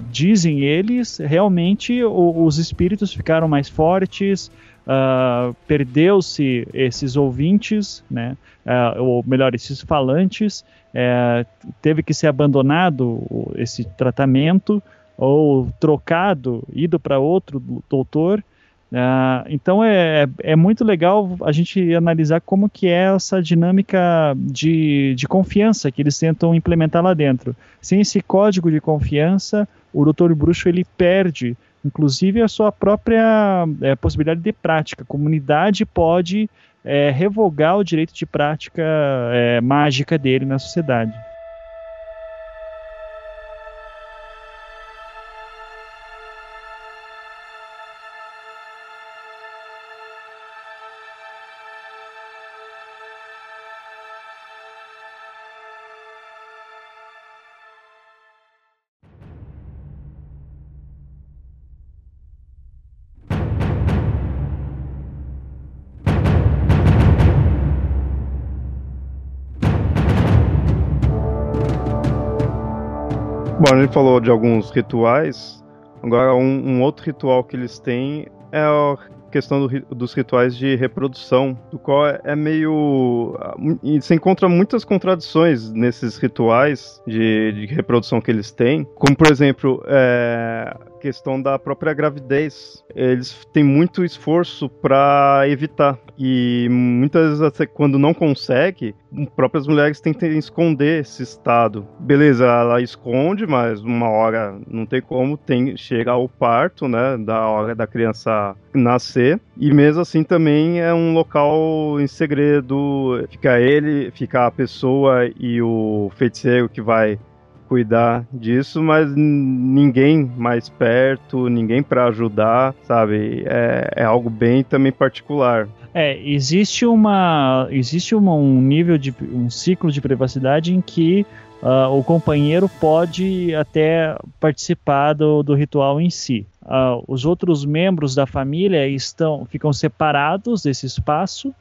Speaker 3: dizem eles, realmente o, os espíritos ficaram mais fortes, uh, perdeu-se esses ouvintes, né? Uh, ou melhor, esses falantes, é, teve que ser abandonado esse tratamento ou trocado, ido para outro doutor. Uh, então é, é, é muito legal a gente analisar como que é essa dinâmica de, de confiança que eles tentam implementar lá dentro. Sem esse código de confiança, o doutor bruxo ele perde inclusive a sua própria é, possibilidade de prática. A comunidade pode é, revogar o direito de prática é, mágica dele na sociedade.
Speaker 1: Bom, a gente falou de alguns rituais. Agora, um, um outro ritual que eles têm é a questão do, dos rituais de reprodução, do qual é meio. Se encontra muitas contradições nesses rituais de, de reprodução que eles têm, como por exemplo, é, questão da própria gravidez. Eles têm muito esforço para evitar. E muitas vezes, quando não consegue, próprias mulheres tentam esconder esse estado. Beleza, ela esconde, mas uma hora não tem como, tem chega ao parto, né, da hora da criança nascer. E mesmo assim também é um local em segredo, fica ele, fica a pessoa e o feiticeiro que vai cuidar disso, mas ninguém mais perto, ninguém para ajudar, sabe? É, é, algo bem também particular.
Speaker 3: É, existe uma existe uma, um nível de um ciclo de privacidade em que uh, o companheiro pode até participar do, do ritual em si. Uh, os outros membros da família estão ficam separados desse espaço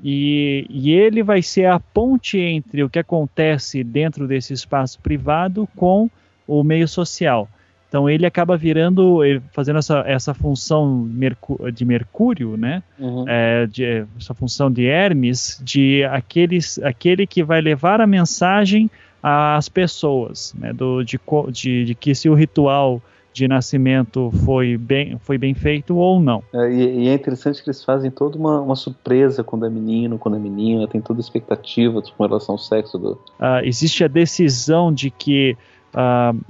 Speaker 3: e, e, ele vai ser a ponte entre o que acontece dentro desse espaço privado com o meio social. Então ele acaba virando, fazendo essa, essa função de Mercúrio, né? Uhum. É, de, essa função de Hermes, de aqueles, aquele que vai levar a mensagem às pessoas, né? Do, de, de, de que se o ritual de nascimento foi bem, foi bem feito ou não.
Speaker 2: É, e, e, é interessante que eles fazem toda uma, uma, surpresa quando é menino, quando é menina, tem toda a expectativa com relação ao sexo do.
Speaker 3: Uh, existe a decisão de que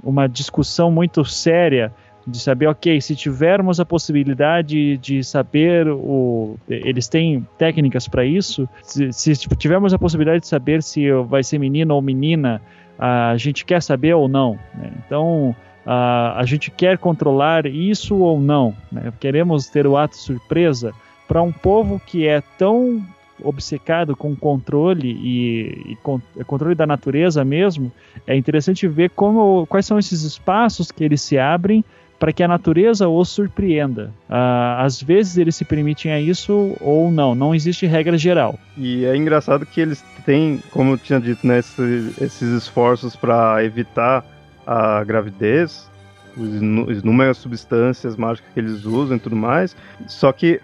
Speaker 3: uma discussão muito séria de saber, ok, se tivermos a possibilidade de saber o, eles têm técnicas para isso, se, se, tivermos a possibilidade de saber se vai ser menino ou menina, a gente quer saber ou não. Né? Então a, a gente quer controlar isso ou não. Né? Queremos ter o ato surpresa para um povo que é tão obcecado com controle e, e com, controle da natureza mesmo, é interessante ver como, quais são esses espaços que eles se abrem para que a natureza os surpreenda. Uh, às vezes eles se permitem a isso ou não, não existe regra geral.
Speaker 1: E é engraçado que eles têm, como eu tinha dito, né, esses, esses esforços para evitar a gravidez, as inúmeras substâncias mágicas que eles usam e tudo mais, só que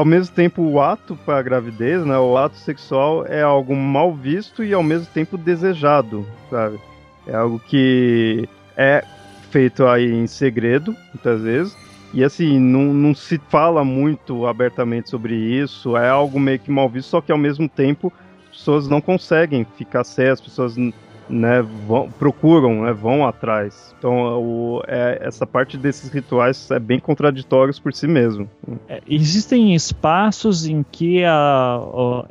Speaker 1: ao mesmo tempo o ato para a gravidez, né, o ato sexual é algo mal visto e ao mesmo tempo desejado, sabe? É algo que é feito aí em segredo, muitas vezes. E assim, não, não se fala muito abertamente sobre isso, é algo meio que mal visto, só que ao mesmo tempo as pessoas não conseguem ficar sérias, as pessoas né, vão, procuram, né, vão atrás. Então, o, é, essa parte desses rituais é bem contraditórios por si mesmo.
Speaker 3: É, existem espaços em que a,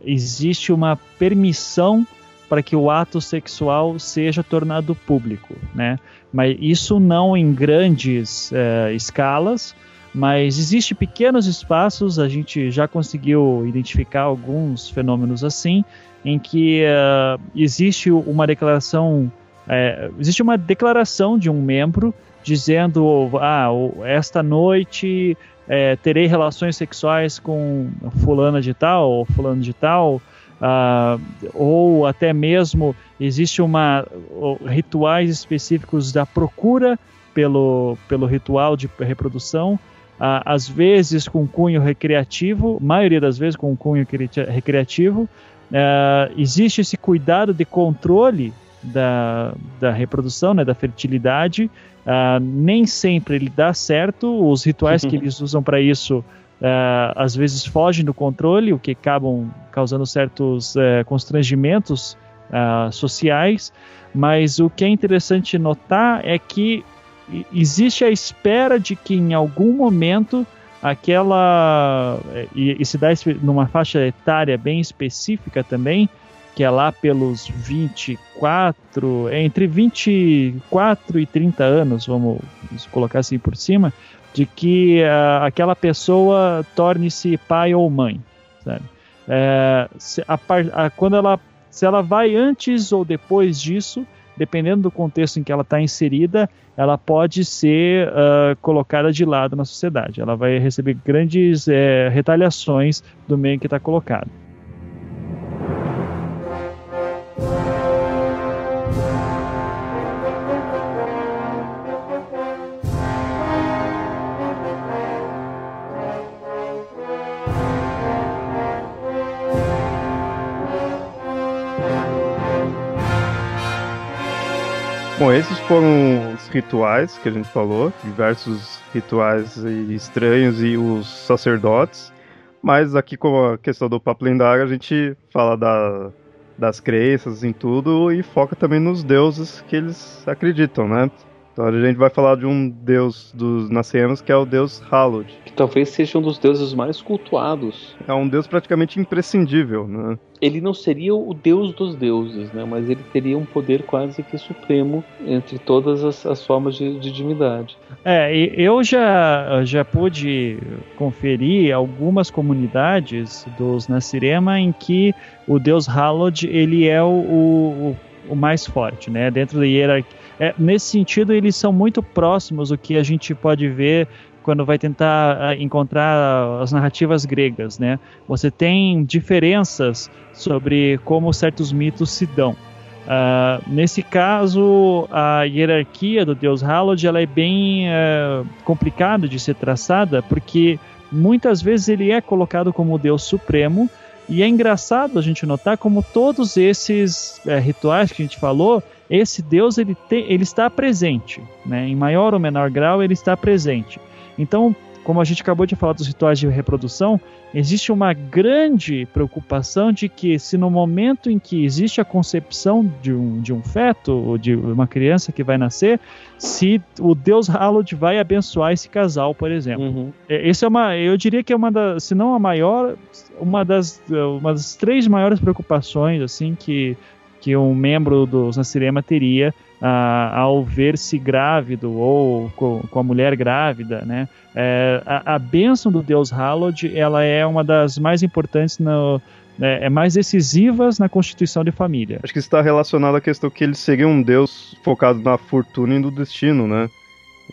Speaker 3: existe uma permissão para que o ato sexual seja tornado público, né? Mas isso não em grandes é, escalas, mas existe pequenos espaços, a gente já conseguiu identificar alguns fenômenos assim, em que uh, existe uma declaração, é, existe uma declaração de um membro dizendo, ah, esta noite é, terei relações sexuais com fulana de tal ou fulano de tal, uh, ou até mesmo existe uma rituais específicos da procura pelo, pelo ritual de reprodução, uh, às vezes com cunho recreativo, maioria das vezes com cunho recreativo. Uh, existe esse cuidado de controle da, da reprodução, né, da fertilidade. Uh, nem sempre ele dá certo. Os rituais que eles usam para isso uh, às vezes fogem do controle, o que acabam causando certos constrangimentos sociais. Mas o que é interessante notar é que existe a espera de que em algum momento aquela e, e se dá numa faixa etária bem específica também que é lá pelos 24, é entre 24 e 30 anos, vamos colocar assim por cima, de que uh, aquela pessoa torne-se pai ou mãe, sabe? É, se, a, a, quando ela, se ela vai antes ou depois disso, dependendo do contexto em que ela está inserida, ela pode ser uh, colocada de lado na sociedade. Ela vai receber grandes é, retaliações do meio que está colocado.
Speaker 1: Bom, esses foram os rituais que a gente falou, diversos rituais estranhos e os sacerdotes. Mas aqui com a questão do papo lendário, a gente fala da, das crenças em tudo e foca também nos deuses que eles acreditam, né? Então a gente vai falar de um deus dos Nascemos, que é o deus Halud.
Speaker 2: Que talvez seja um dos deuses mais cultuados.
Speaker 1: É um deus praticamente imprescindível, né?
Speaker 2: Ele não seria o deus dos deuses, né? Mas ele teria um poder quase que supremo entre todas as, as formas de, de divindade.
Speaker 3: É, eu já, já pude conferir algumas comunidades dos Nasirema em que o deus Halod ele é o, o, o mais forte, né? Dentro da hierarquia é, nesse sentido, eles são muito próximos do que a gente pode ver quando vai tentar ah, encontrar as narrativas gregas, né? Você tem diferenças sobre como certos mitos se dão. Uh, nesse caso, a hierarquia do deus Halod ela é bem uh, complicada de ser traçada, porque muitas vezes ele é colocado como o deus supremo, e é engraçado a gente notar como todos esses uh, rituais que a gente falou, esse Deus ele, tem, ele está presente, né? em maior ou menor grau ele está presente. Então, como a gente acabou de falar dos rituais de reprodução, existe uma grande preocupação de que se no momento em que existe a concepção de um, de um feto ou de uma criança que vai nascer, se o Deus Hallowed vai abençoar esse casal, por exemplo. Uhum. Esse é uma, eu diria que é uma das, se não a maior, uma das, uma das três maiores preocupações assim que que um membro do Sansirema teria ah, ao ver-se grávido ou com, com, a mulher grávida, né? É, a, a bênção do Deus Hallowed, ela é uma das mais importantes no, é, é, mais decisivas na constituição de família.
Speaker 1: Acho que está relacionado à questão que ele seria um Deus focado na fortuna e no destino, né?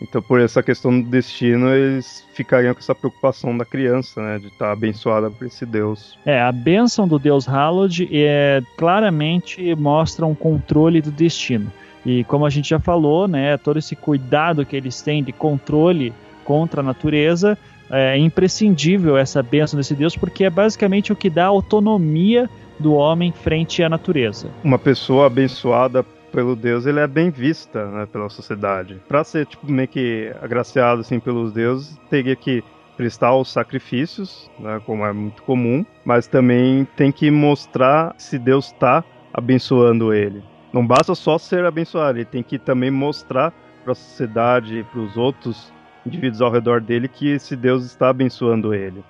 Speaker 1: Então, por essa questão do destino, eles ficariam com essa preocupação da criança, né, de estar abençoada por esse Deus.
Speaker 3: É, a bênção do Deus Hallowed é, claramente mostra um controle do destino. E como a gente já falou, né, todo esse cuidado que eles têm de controle contra a natureza é imprescindível essa bênção desse Deus, porque é basicamente o que dá autonomia do homem frente à natureza.
Speaker 1: Uma pessoa abençoada pelo Deus, ele é bem vista né, pela sociedade. Para ser tipo meio que agraciado assim pelos deuses, teria que prestar os sacrifícios, né, como é muito comum, mas também tem que mostrar se Deus está abençoando ele. Não basta só ser abençoado, ele tem que também mostrar para a sociedade e para os outros indivíduos ao redor dele que esse Deus está abençoando ele.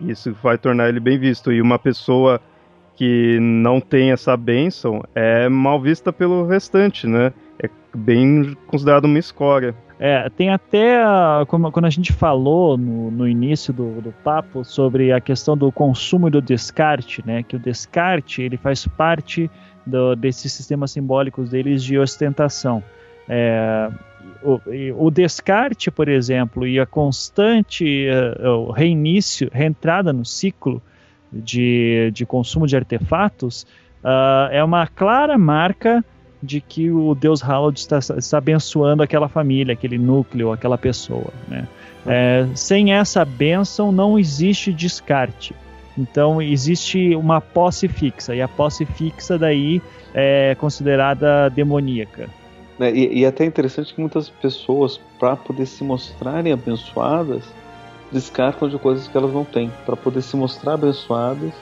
Speaker 1: Isso vai tornar ele bem visto. E uma pessoa que não tem essa bênção é mal vista pelo restante, né? É bem considerado uma escória.
Speaker 3: É, tem até, como, quando a gente falou no, no início do, do papo sobre a questão do consumo e do descarte, né? Que o descarte, ele faz parte do, desses sistemas simbólicos deles de ostentação. É, o, o, descarte, por exemplo, e a constante uh, o reinício, reentrada no ciclo de, de consumo de artefatos, uh, é uma clara marca de que o Deus Hallowed está, está abençoando aquela família, aquele núcleo, aquela pessoa. Né? É, sem essa bênção não existe descarte. Então existe uma posse fixa, e a posse fixa daí é considerada demoníaca.
Speaker 2: É, e, e é até interessante que muitas pessoas, para poder se mostrarem abençoadas, descartam de coisas que elas não têm, para poder se mostrar abençoadas,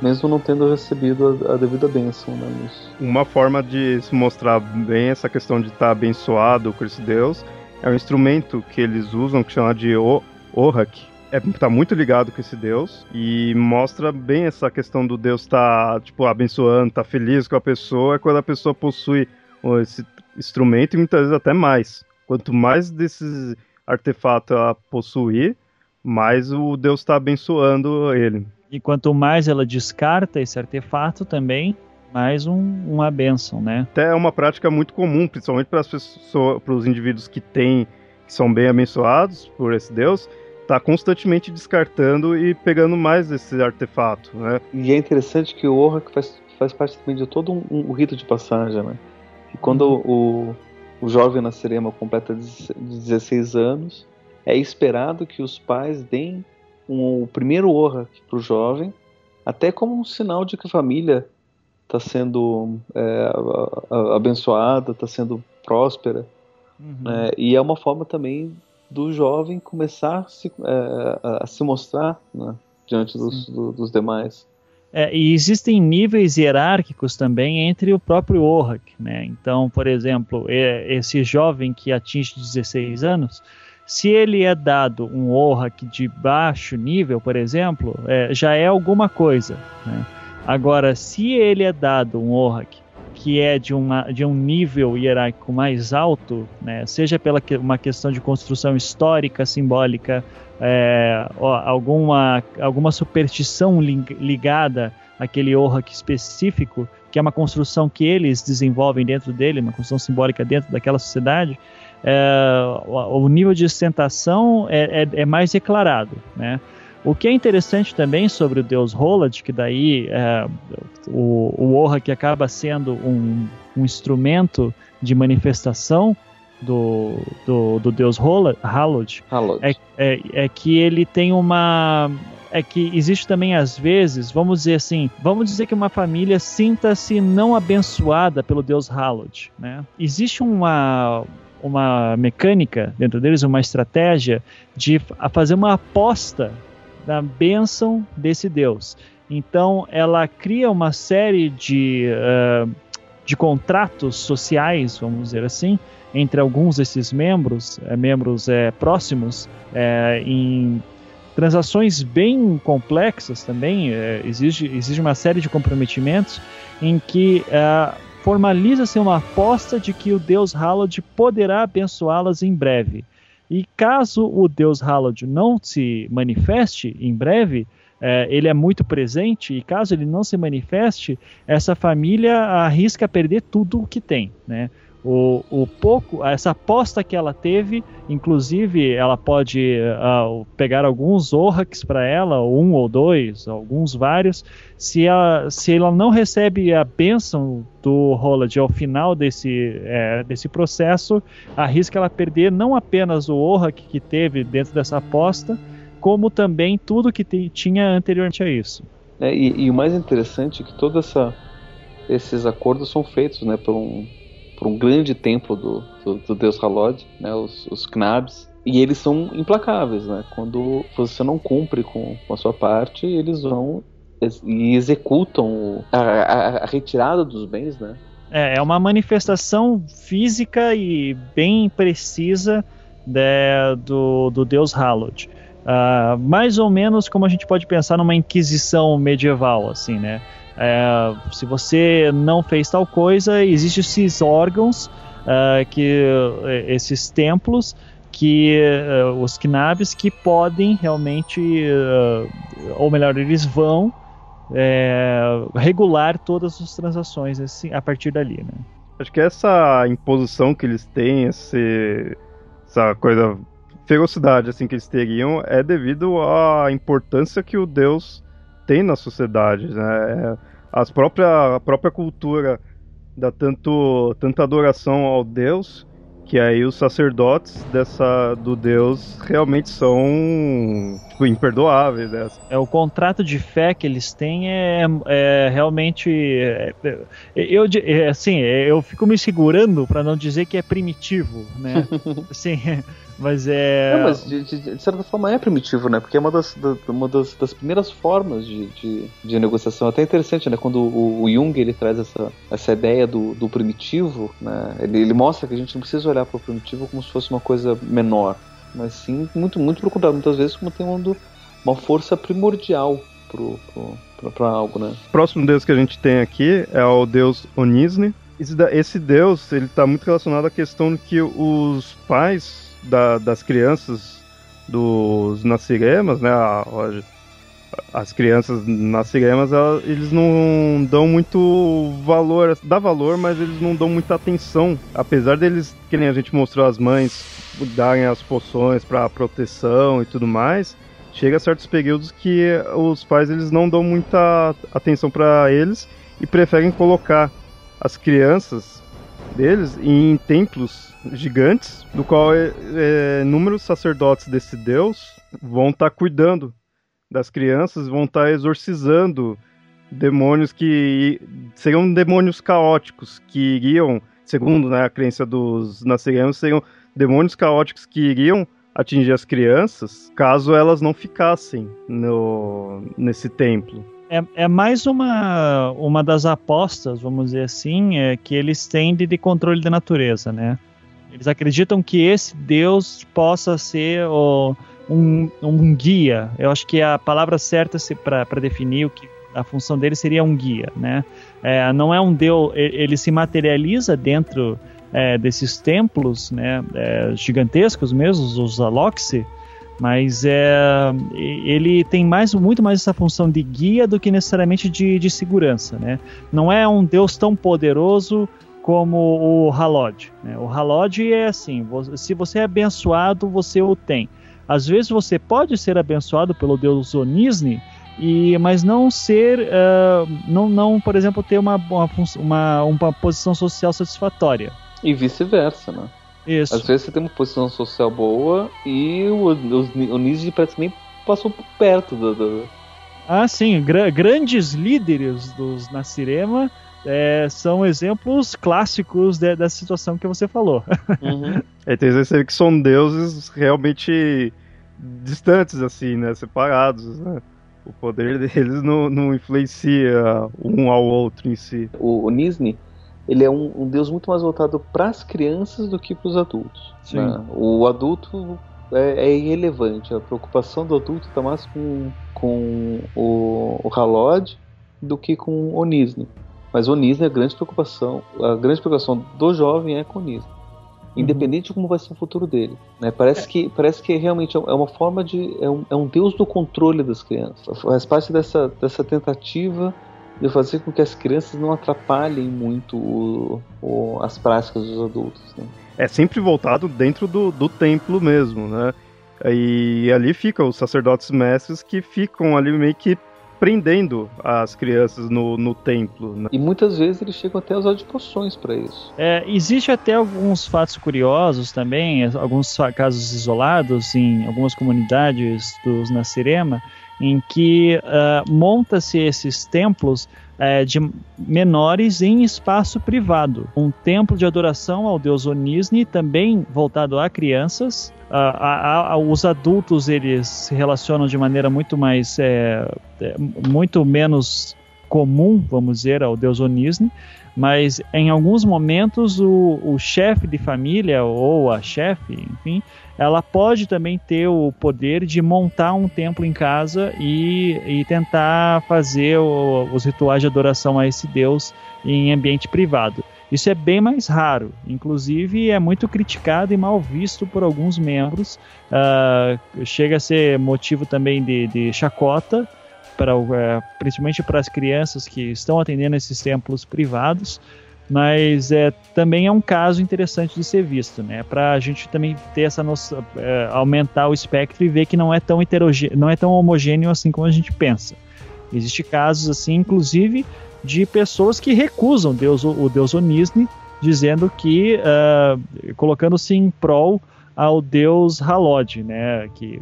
Speaker 2: mesmo não tendo recebido a, a devida bênção. Né,
Speaker 1: Uma forma de se mostrar bem essa questão de estar tá abençoado com esse Deus é um instrumento que eles usam que chama de Ohak. É, tá muito ligado com esse Deus e mostra bem essa questão do Deus tá, tipo abençoando, tá feliz com a pessoa, é quando a pessoa possui esse instrumento e muitas vezes até mais. Quanto mais desses artefatos ela possuir, mais o Deus está abençoando ele.
Speaker 3: E quanto mais ela descarta esse artefato também, mais um, uma bênção, né?
Speaker 1: Até é uma prática muito comum, principalmente para as pessoas, para os indivíduos que têm, que são bem abençoados por esse Deus, tá constantemente descartando e pegando mais desse artefato, né?
Speaker 2: E é interessante que o Orrak faz, faz parte também de todo um, um, rito de passagem, né? E quando uhum. o, o jovem na Serema completa 16 anos, é esperado que os pais deem um, o primeiro honra para o jovem, até como um sinal de que a família está sendo é, abençoada, está sendo próspera. Uhum. É, e é uma forma também do jovem começar a se, é, a se mostrar né, diante dos, do, dos demais.
Speaker 3: É, e existem níveis hierárquicos também entre o próprio Ohak. Né? Então, por exemplo, esse jovem que atinge 16 anos, se ele é dado um Ohak de baixo nível, por exemplo, é, já é alguma coisa. Né? Agora, se ele é dado um Ohak que é de, uma, de um nível hierárquico mais alto, né, seja pela que, uma questão de construção histórica, simbólica, é, alguma, alguma superstição ligada àquele Ohak específico, que é uma construção que eles desenvolvem dentro dele, uma construção simbólica dentro daquela sociedade, é, o nível de ostentação é, é, é, mais declarado, né? O que é interessante também sobre o deus Rolad, que daí é, o, o Orra que acaba sendo um, um instrumento de manifestação do, do, do deus Hallod, é, é, é, que ele tem uma. é que existe também às vezes, vamos dizer assim, vamos dizer que uma família sinta-se não abençoada pelo Deus Hallowed, né? Existe uma uma mecânica dentro deles, uma estratégia de fazer uma aposta na bênção desse Deus. Então ela cria uma série de, uh, de contratos sociais, vamos dizer assim, entre alguns desses membros, é, membros é, próximos, em transações bem complexas também, exige, exige uma série de comprometimentos em que formaliza-se uma aposta de que o Deus Hallowed poderá abençoá-las em breve. E caso o Deus Hallowed não se manifeste em breve, é, ele é muito presente e caso ele não se manifeste, essa família arrisca perder tudo o que tem, né? O, o pouco, essa aposta que ela teve, inclusive ela pode uh, pegar alguns Orrax para ela, um ou dois, alguns vários. Se ela, se ela não recebe a bênção do Roland ao final desse, é, desse processo, arrisca ela perder não apenas o Orrax que teve dentro dessa aposta, como também tudo que tinha anteriormente a isso.
Speaker 2: É, e, e, o mais interessante é que todos esses acordos são feitos né, por um por um grande templo do, do, do deus Halod, né, os, os Knabs, e eles são implacáveis, né? Quando você não cumpre com, com a sua parte, eles vão e executam a, a, a, retirada dos bens, né?
Speaker 3: É, é uma manifestação física e bem precisa de, do, do deus Halod. Uh, mais ou menos como a gente pode pensar numa inquisição medieval, assim, né? É, se você não fez tal coisa, existem esses órgãos, uh, que é, esses templos, que uh, os knabs que podem realmente, uh, ou melhor, eles vão é, regular todas as transações assim, a partir dali, né?
Speaker 1: Acho que essa imposição que eles têm, esse, essa coisa ferocidade assim que eles teriam é devido à importância que o Deus tem na sociedade, né? As própria, a própria cultura dá tanto, tanta adoração ao Deus que aí os sacerdotes dessa do Deus realmente são tipo, imperdoáveis. Né?
Speaker 3: É o contrato de fé que eles têm é, é realmente é, é eu é, assim eu fico me segurando para não dizer que é primitivo, né? Sim. Mas é.
Speaker 2: Não, mas de, de, de, certa forma é primitivo, né? Porque é uma das, da, uma das, das primeiras formas de, de, de, negociação. Até interessante, né? Quando o, o, Jung ele traz essa, essa ideia do, do primitivo, né? Ele, ele mostra que a gente não precisa olhar para o primitivo como se fosse uma coisa menor, mas sim muito, muito procurado, muitas vezes como tendo uma força primordial para algo, né?
Speaker 1: O próximo deus que a gente tem aqui é o deus Onisne. Esse, deus ele está muito relacionado à questão de que os pais da, das crianças dos nasciremas, né? A, as crianças nasciremas, eles não dão muito valor, dá valor, mas eles não dão muita atenção. Apesar deles, que nem a gente mostrou as mães darem as poções para proteção e tudo mais, chega a certos períodos que os pais eles não dão muita atenção para eles e preferem colocar as crianças deles em templos gigantes, do qual é, inúmeros sacerdotes desse deus vão estar tá cuidando das crianças, vão estar tá exorcizando demônios que seriam demônios caóticos que iriam, segundo né, a crença dos nascerianos, seriam demônios caóticos que iriam atingir as crianças caso elas não ficassem no, nesse templo.
Speaker 3: É, é mais uma, uma das apostas, vamos dizer assim, é, que eles têm de, de controle da natureza, né? Eles acreditam que esse Deus possa ser o, um, um guia. Eu acho que a palavra certa para definir o que a função dele seria um guia, né? É, não é um Deus, ele se materializa dentro é, desses templos, né? É, gigantescos mesmo, os Aloxi, mas é, ele tem mais, muito mais essa função de guia do que necessariamente de, de segurança, né? Não é um Deus tão poderoso como o Halod. Né? O Halod é assim: se você é abençoado, você o tem. Às vezes você pode ser abençoado pelo Deus Onisne, e, mas não ser, uh, não, não, por exemplo, ter uma, uma, uma, uma posição social satisfatória.
Speaker 2: E vice-versa, né?
Speaker 3: Isso.
Speaker 2: Às vezes você tem uma posição social boa e o, o, o parece nem passou perto do, do...
Speaker 3: Ah, sim, Gra grandes líderes dos Nasirema é, são exemplos clássicos de, dessa situação que você falou.
Speaker 1: Uhum. é, tem vezes que são deuses realmente distantes, assim, né? Separados, né? O poder deles não, não influencia um ao outro em si.
Speaker 2: O, o Nisni, ele é um, um, deus muito mais voltado para as crianças do que para os adultos. Né? O adulto é, é, irrelevante. A preocupação do adulto está mais com, com o, o Halod do que com o. Mas o Nisni, a grande preocupação, a grande preocupação do jovem é com o. Uhum. independente de como vai ser o futuro dele. Né? Parece, é. que, parece que realmente é, é uma forma de. É um, é um Deus do controle das crianças. Faz parte dessa, dessa tentativa de fazer com que as crianças não atrapalhem muito o, o, as práticas dos adultos. Né?
Speaker 1: É sempre voltado dentro do, do templo mesmo, né? E ali ficam os sacerdotes mestres que ficam ali meio que prendendo as crianças no, no templo. Né?
Speaker 2: E muitas vezes eles chegam até a usar de poções para isso.
Speaker 3: É, existe até alguns fatos curiosos também, alguns casos isolados em algumas comunidades dos Nasirema, em que uh, monta-se esses templos uh, de menores em espaço privado. Um templo de adoração ao deus Onisni, também voltado a crianças. Uh, a, a, os adultos eles se relacionam de maneira muito mais, é, muito menos comum, vamos dizer, ao deus Onisni, mas em alguns momentos o, o chefe de família ou a chefe, enfim, ela pode também ter o poder de montar um templo em casa e, e tentar fazer o, os rituais de adoração a esse deus em ambiente privado. Isso é bem mais raro, inclusive é muito criticado e mal visto por alguns membros. Uh, chega a ser motivo também de, de chacota, para, uh, principalmente para as crianças que estão atendendo esses templos privados mas é, também é um caso interessante de ser visto, né? Para a gente também ter essa noção, é, aumentar o espectro e ver que não é tão heterogêneo, não é tão homogêneo assim como a gente pensa. Existem casos assim, inclusive, de pessoas que recusam Deus, o Deus Onisne, dizendo que uh, colocando-se em prol ao Deus Halod, né? Que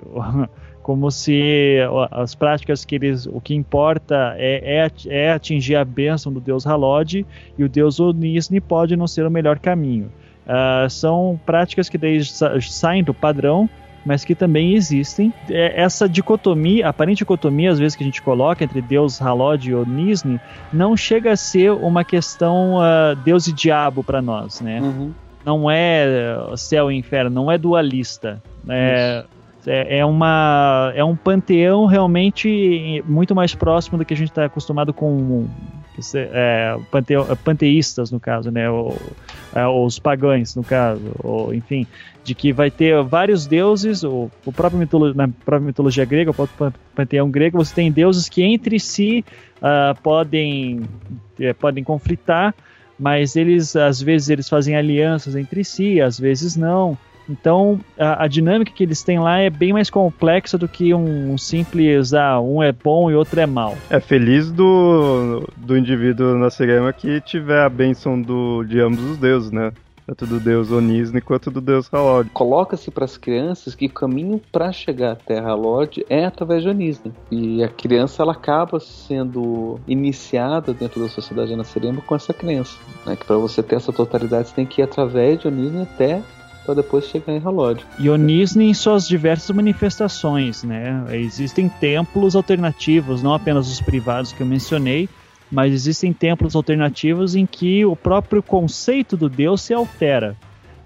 Speaker 3: como se as práticas que eles, o que importa é, é, é atingir a bênção do Deus Halod e o Deus Onisni pode não ser o melhor caminho. Uh, são práticas que daí saem do padrão, mas que também existem. É, essa dicotomia, aparente dicotomia, às vezes que a gente coloca entre Deus Halod e Onisni, não chega a ser uma questão uh, Deus e diabo para nós, né? Uhum. Não é céu e inferno, não é dualista. É, é, é, uma, é um panteão realmente muito mais próximo do que a gente está acostumado com é, panteo, panteístas, no caso, né? Ou, é, os pagães, no caso, ou, enfim, de que vai ter vários deuses, o, o próprio na própria mitologia grega, o próprio panteão grego, você tem deuses que entre si uh, podem, é, podem conflitar, mas eles, às vezes, eles fazem alianças entre si, às vezes não. Então, a, a, dinâmica que eles têm lá é bem mais complexa do que um, um, simples, ah, um é bom e outro é mal.
Speaker 1: É feliz do, do indivíduo na Serema que tiver a bênção do, de ambos os deuses, né? Tanto do deus Onisne quanto do deus Halod.
Speaker 2: Coloca-se para as crianças que o caminho para chegar até Halod é através de Onisne. E a criança ela acaba sendo iniciada dentro da sociedade na Serema com essa crença. Né? Que para você ter essa totalidade você tem que ir através de Onisne até para depois chegar em Halod.
Speaker 3: E Onisne em suas diversas manifestações, né? Existem templos alternativos, não apenas os privados que eu mencionei, mas existem templos alternativos em que o próprio conceito do Deus se altera.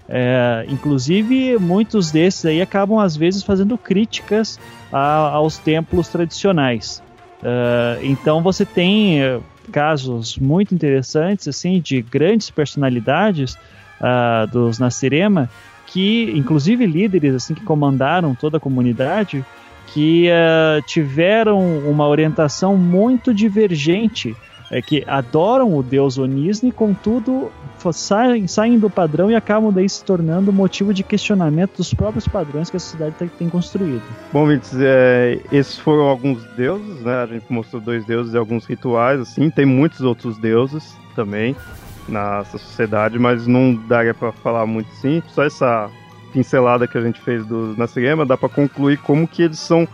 Speaker 3: É, inclusive, muitos desses aí acabam às vezes fazendo críticas a, aos templos tradicionais. Uh, então você tem uh, casos muito interessantes assim de grandes personalidades uh, dos Nasirema que, inclusive líderes assim que comandaram toda a comunidade, que uh, tiveram uma orientação muito divergente, é, que adoram o deus Onisne, contudo saem, saem do padrão e acabam daí se tornando motivo de questionamento dos próprios padrões que a sociedade tem, construído.
Speaker 1: Bom, Vitz, é, esses foram alguns deuses, né? A gente mostrou dois deuses e alguns rituais, assim, tem muitos outros deuses também na sociedade, mas não daria para falar muito sim. Só essa pincelada que a gente fez do Nasirema dá para concluir como que eles são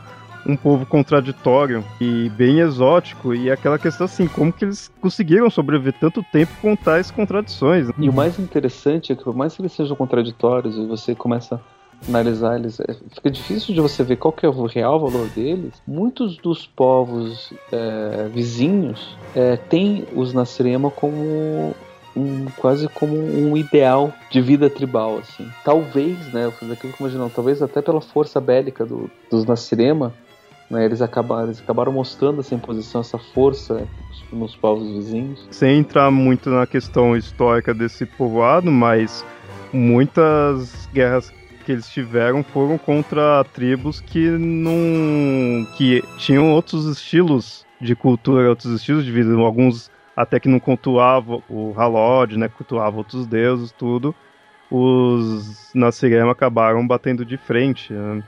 Speaker 1: um povo contraditório e bem exótico. E aquela questão assim, como que eles conseguiram sobreviver tanto tempo com tais contradições?
Speaker 2: E o mais interessante é que, por mais que eles sejam contraditórios, e você começa analisar eles, é, fica difícil de você ver qual que é o real valor deles. Muitos dos povos é, vizinhos é, têm os Nasrema como um, quase como um ideal de vida tribal, assim. Talvez, né, eu fiz aquilo que imaginando, talvez até pela força bélica do, dos Nasrema, né, eles, acabaram, eles acabaram mostrando essa imposição, essa força nos povos vizinhos.
Speaker 1: Sem entrar muito na questão histórica desse povoado, mas muitas guerras que eles tiveram foram contra tribos que não que tinham outros estilos de cultura, outros estilos de vida, alguns até que não cultuavam o Halod, né, cultuavam outros deuses, tudo. Os Nasirema acabaram batendo de frente. Né?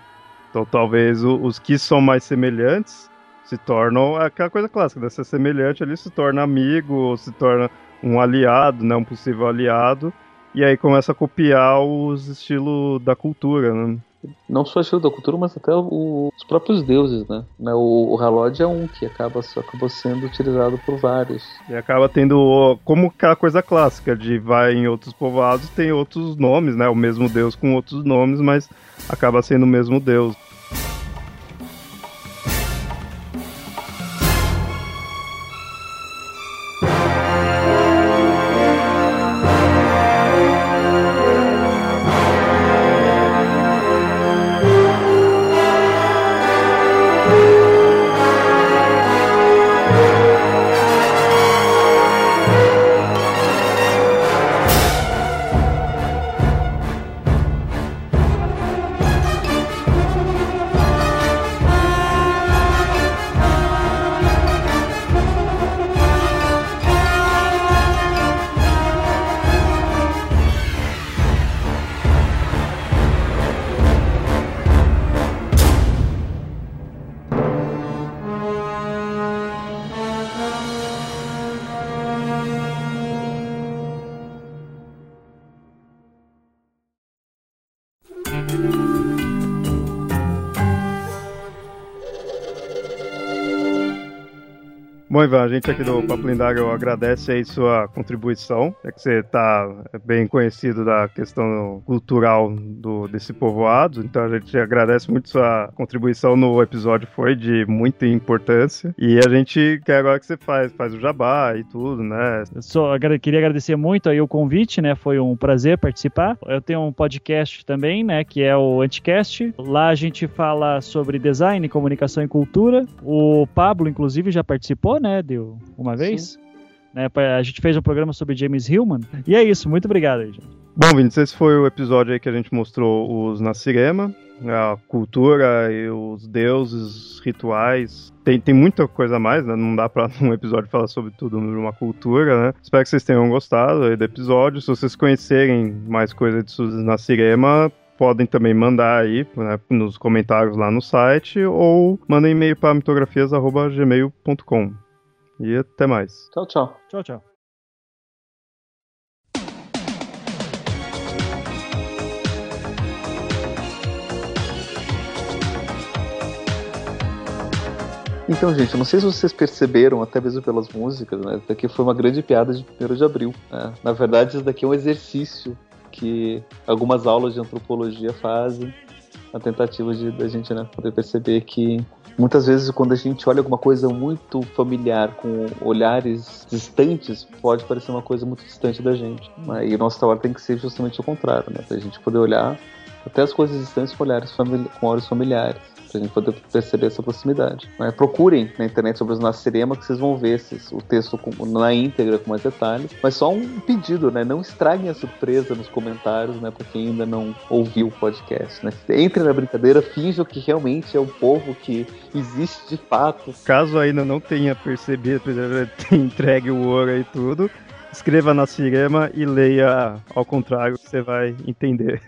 Speaker 1: Então talvez os que são mais semelhantes se tornam aquela coisa clássica, né? ser semelhante ali se torna amigo, se torna um aliado, né, um possível aliado e aí começa a copiar os estilos da cultura, né?
Speaker 2: Não só o estilo da cultura, mas até o, os próprios deuses, né? né o, o Halod é um que acaba, acabou sendo utilizado por vários.
Speaker 1: E acaba tendo, como aquela coisa clássica, de vai em outros povoados, tem outros nomes, né? O mesmo deus com outros nomes, mas acaba sendo o mesmo deus. Gente aqui do Papo Lindário agradece aí sua contribuição, é que você está bem conhecido da questão cultural do, desse povoado, então a gente agradece muito sua contribuição no episódio, foi de muita importância, e a gente quer agora que você faz, faz o jabá e tudo, né?
Speaker 3: Eu só queria agradecer muito aí o convite, né, foi um prazer participar. Eu tenho um podcast também, né, que é o Anticast, lá a gente fala sobre design, comunicação e cultura, o Pablo, inclusive, já participou, né? Deu uma vez. Né, a gente fez um programa sobre James Hillman. E é isso, muito obrigado aí, gente.
Speaker 1: Bom, Vinícius, esse foi o episódio aí que a gente mostrou os Nasirema, a cultura e os deuses, os rituais. Tem, tem muita coisa a mais, né? Não dá pra um episódio falar sobre tudo numa cultura, né? Espero que vocês tenham gostado do episódio. Se vocês conhecerem mais coisa de Nasirema, podem também mandar aí né, nos comentários lá no site ou mandem e-mail para mitografias.gmail.com. E até mais.
Speaker 2: Tchau, tchau.
Speaker 3: Tchau, tchau.
Speaker 2: Então, gente, eu não sei se vocês perceberam, até mesmo pelas músicas, né? Isso daqui foi uma grande piada de 1 de abril. Né? Na verdade, isso daqui é um exercício que algumas aulas de antropologia fazem, a tentativa de da gente né, poder perceber que Muitas vezes, quando a gente olha alguma coisa muito familiar, com olhares distantes, pode parecer uma coisa muito distante da gente. E o nosso trabalho tem que ser justamente o contrário, né? Pra gente poder olhar até as coisas distantes com, olhares com olhos familiares pra gente poder perceber essa proximidade. Né? Procurem na internet sobre os Nascerema que vocês vão ver esses, o texto com, na íntegra com mais detalhes. Mas só um pedido, né? Não estraguem a surpresa nos comentários, né? Pra quem ainda não ouviu o podcast, né? Entrem na brincadeira, finjam que realmente é um povo que existe de fato.
Speaker 1: Caso ainda não tenha percebido, entregue o ouro e tudo, escreva na Cirema e leia ao contrário, você vai entender.